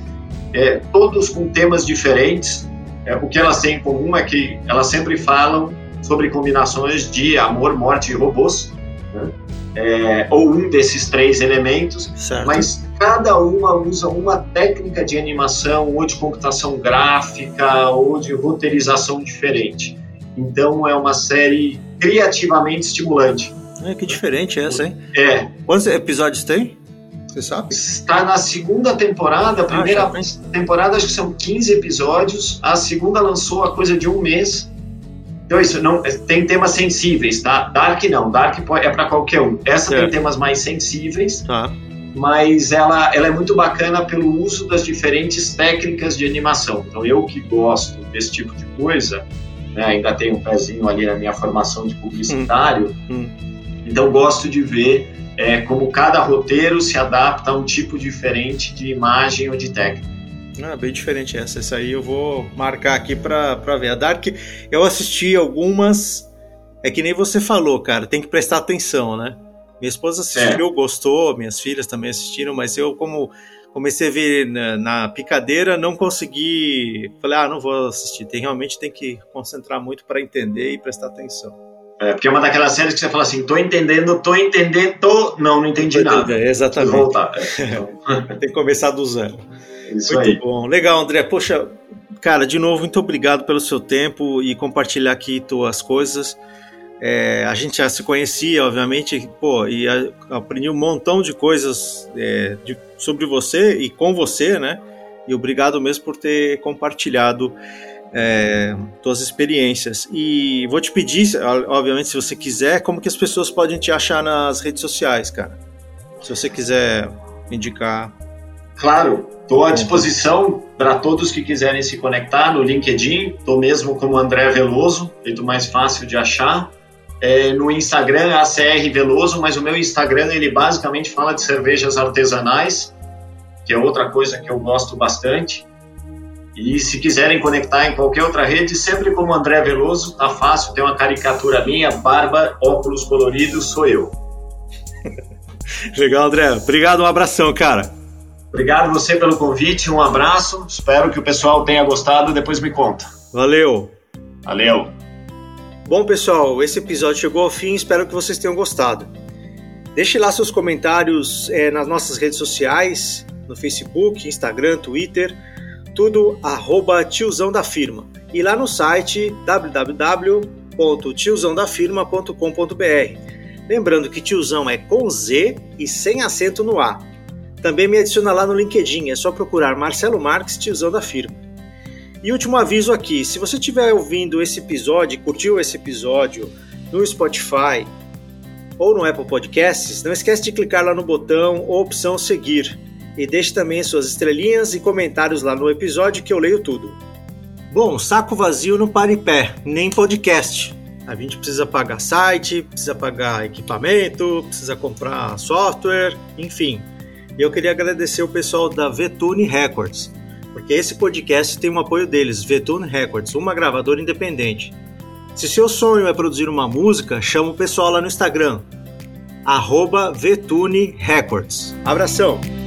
é, todos com temas diferentes. É, o que elas têm em comum é que elas sempre falam sobre combinações de amor, morte e robôs, né? É, ou um desses três elementos, Certo. mas cada uma usa uma técnica de animação ou de computação gráfica ou de roteirização diferente. Então é uma série criativamente estimulante. É, que diferente essa, hein? É, Quantos episódios tem? Você sabe? está na segunda temporada, a primeira já tem. temporada acho que são 15 episódios, a segunda lançou a coisa de um mês. Então isso não tem temas sensíveis, tá? Dark não, Dark é para qualquer um. Essa tem temas mais sensíveis. Tá. mas ela, ela é muito bacana pelo uso das diferentes técnicas de animação. Então, eu que gosto desse tipo de coisa, né, ainda tenho um pezinho ali na minha formação de publicitário, Hum. então gosto de ver é, como cada roteiro se adapta a um tipo diferente de imagem ou de técnica. Ah, bem diferente essa. Essa aí eu vou marcar aqui pra, pra ver. A Dark, eu assisti algumas. É que nem você falou, cara. Tem que prestar atenção, né? Minha esposa assistiu, gostou, minhas filhas também assistiram, mas eu, como comecei a ver na, na picadeira, não consegui. Falei, ah, não vou assistir. Tem, realmente tem que concentrar muito para entender e prestar atenção. É, porque é uma daquelas séries que você fala assim, tô entendendo, tô entendendo, tô... Não, não entendi nada. Preciso exatamente. voltar. É, então, Tem que começar do zero. isso Muito aí. bom. Legal, André. Poxa, cara, de novo, muito obrigado pelo seu tempo e compartilhar aqui tuas coisas. É, a gente já se conhecia, obviamente, pô, e a- aprendi um montão de coisas é, de- sobre você e com você, né? E obrigado mesmo por ter compartilhado é, tuas experiências. E vou te pedir, obviamente, se você quiser, como que as pessoas podem te achar nas redes sociais, cara? Se você quiser indicar. Claro, estou à disposição para todos que quiserem se conectar no LinkedIn. Estou mesmo como André Veloso, jeito mais fácil de achar. É, no Instagram, ACR Veloso, mas o meu Instagram ele basicamente fala de cervejas artesanais, que é outra coisa que eu gosto bastante. E se quiserem conectar em qualquer outra rede, sempre como André Veloso, tá fácil, tem uma caricatura minha, barba, óculos coloridos, sou eu. Legal, André. Obrigado, um abração, cara. Obrigado você pelo convite, um abraço. Espero que o pessoal tenha gostado, depois me conta. Valeu. Valeu. Bom, pessoal, esse episódio chegou ao fim, espero que vocês tenham gostado. Deixe lá seus comentários é, nas nossas redes sociais, no Facebook, Instagram, Twitter, tudo arroba tiozão da firma. E lá no site www.tiozãodafirma.com.br. Lembrando que tiozão é com Z e sem acento no A. Também me adiciona lá no LinkedIn, é só procurar Marcelo Marques, tiozão da firma. E último aviso aqui: se você estiver ouvindo esse episódio, curtiu esse episódio no Spotify ou no Apple Podcasts, não esquece de clicar lá no botão ou opção seguir e deixe também suas estrelinhas e comentários lá no episódio que eu leio tudo. Bom, saco vazio não para em pé, nem podcast. A gente precisa pagar site, precisa pagar equipamento, precisa comprar software, enfim. Eu queria agradecer o pessoal da Vetune Records porque esse podcast tem o um apoio deles, Vetune Records, uma gravadora independente. Se seu sonho é produzir uma música, chama o pessoal lá no Instagram, arroba Vetune Records. Abração!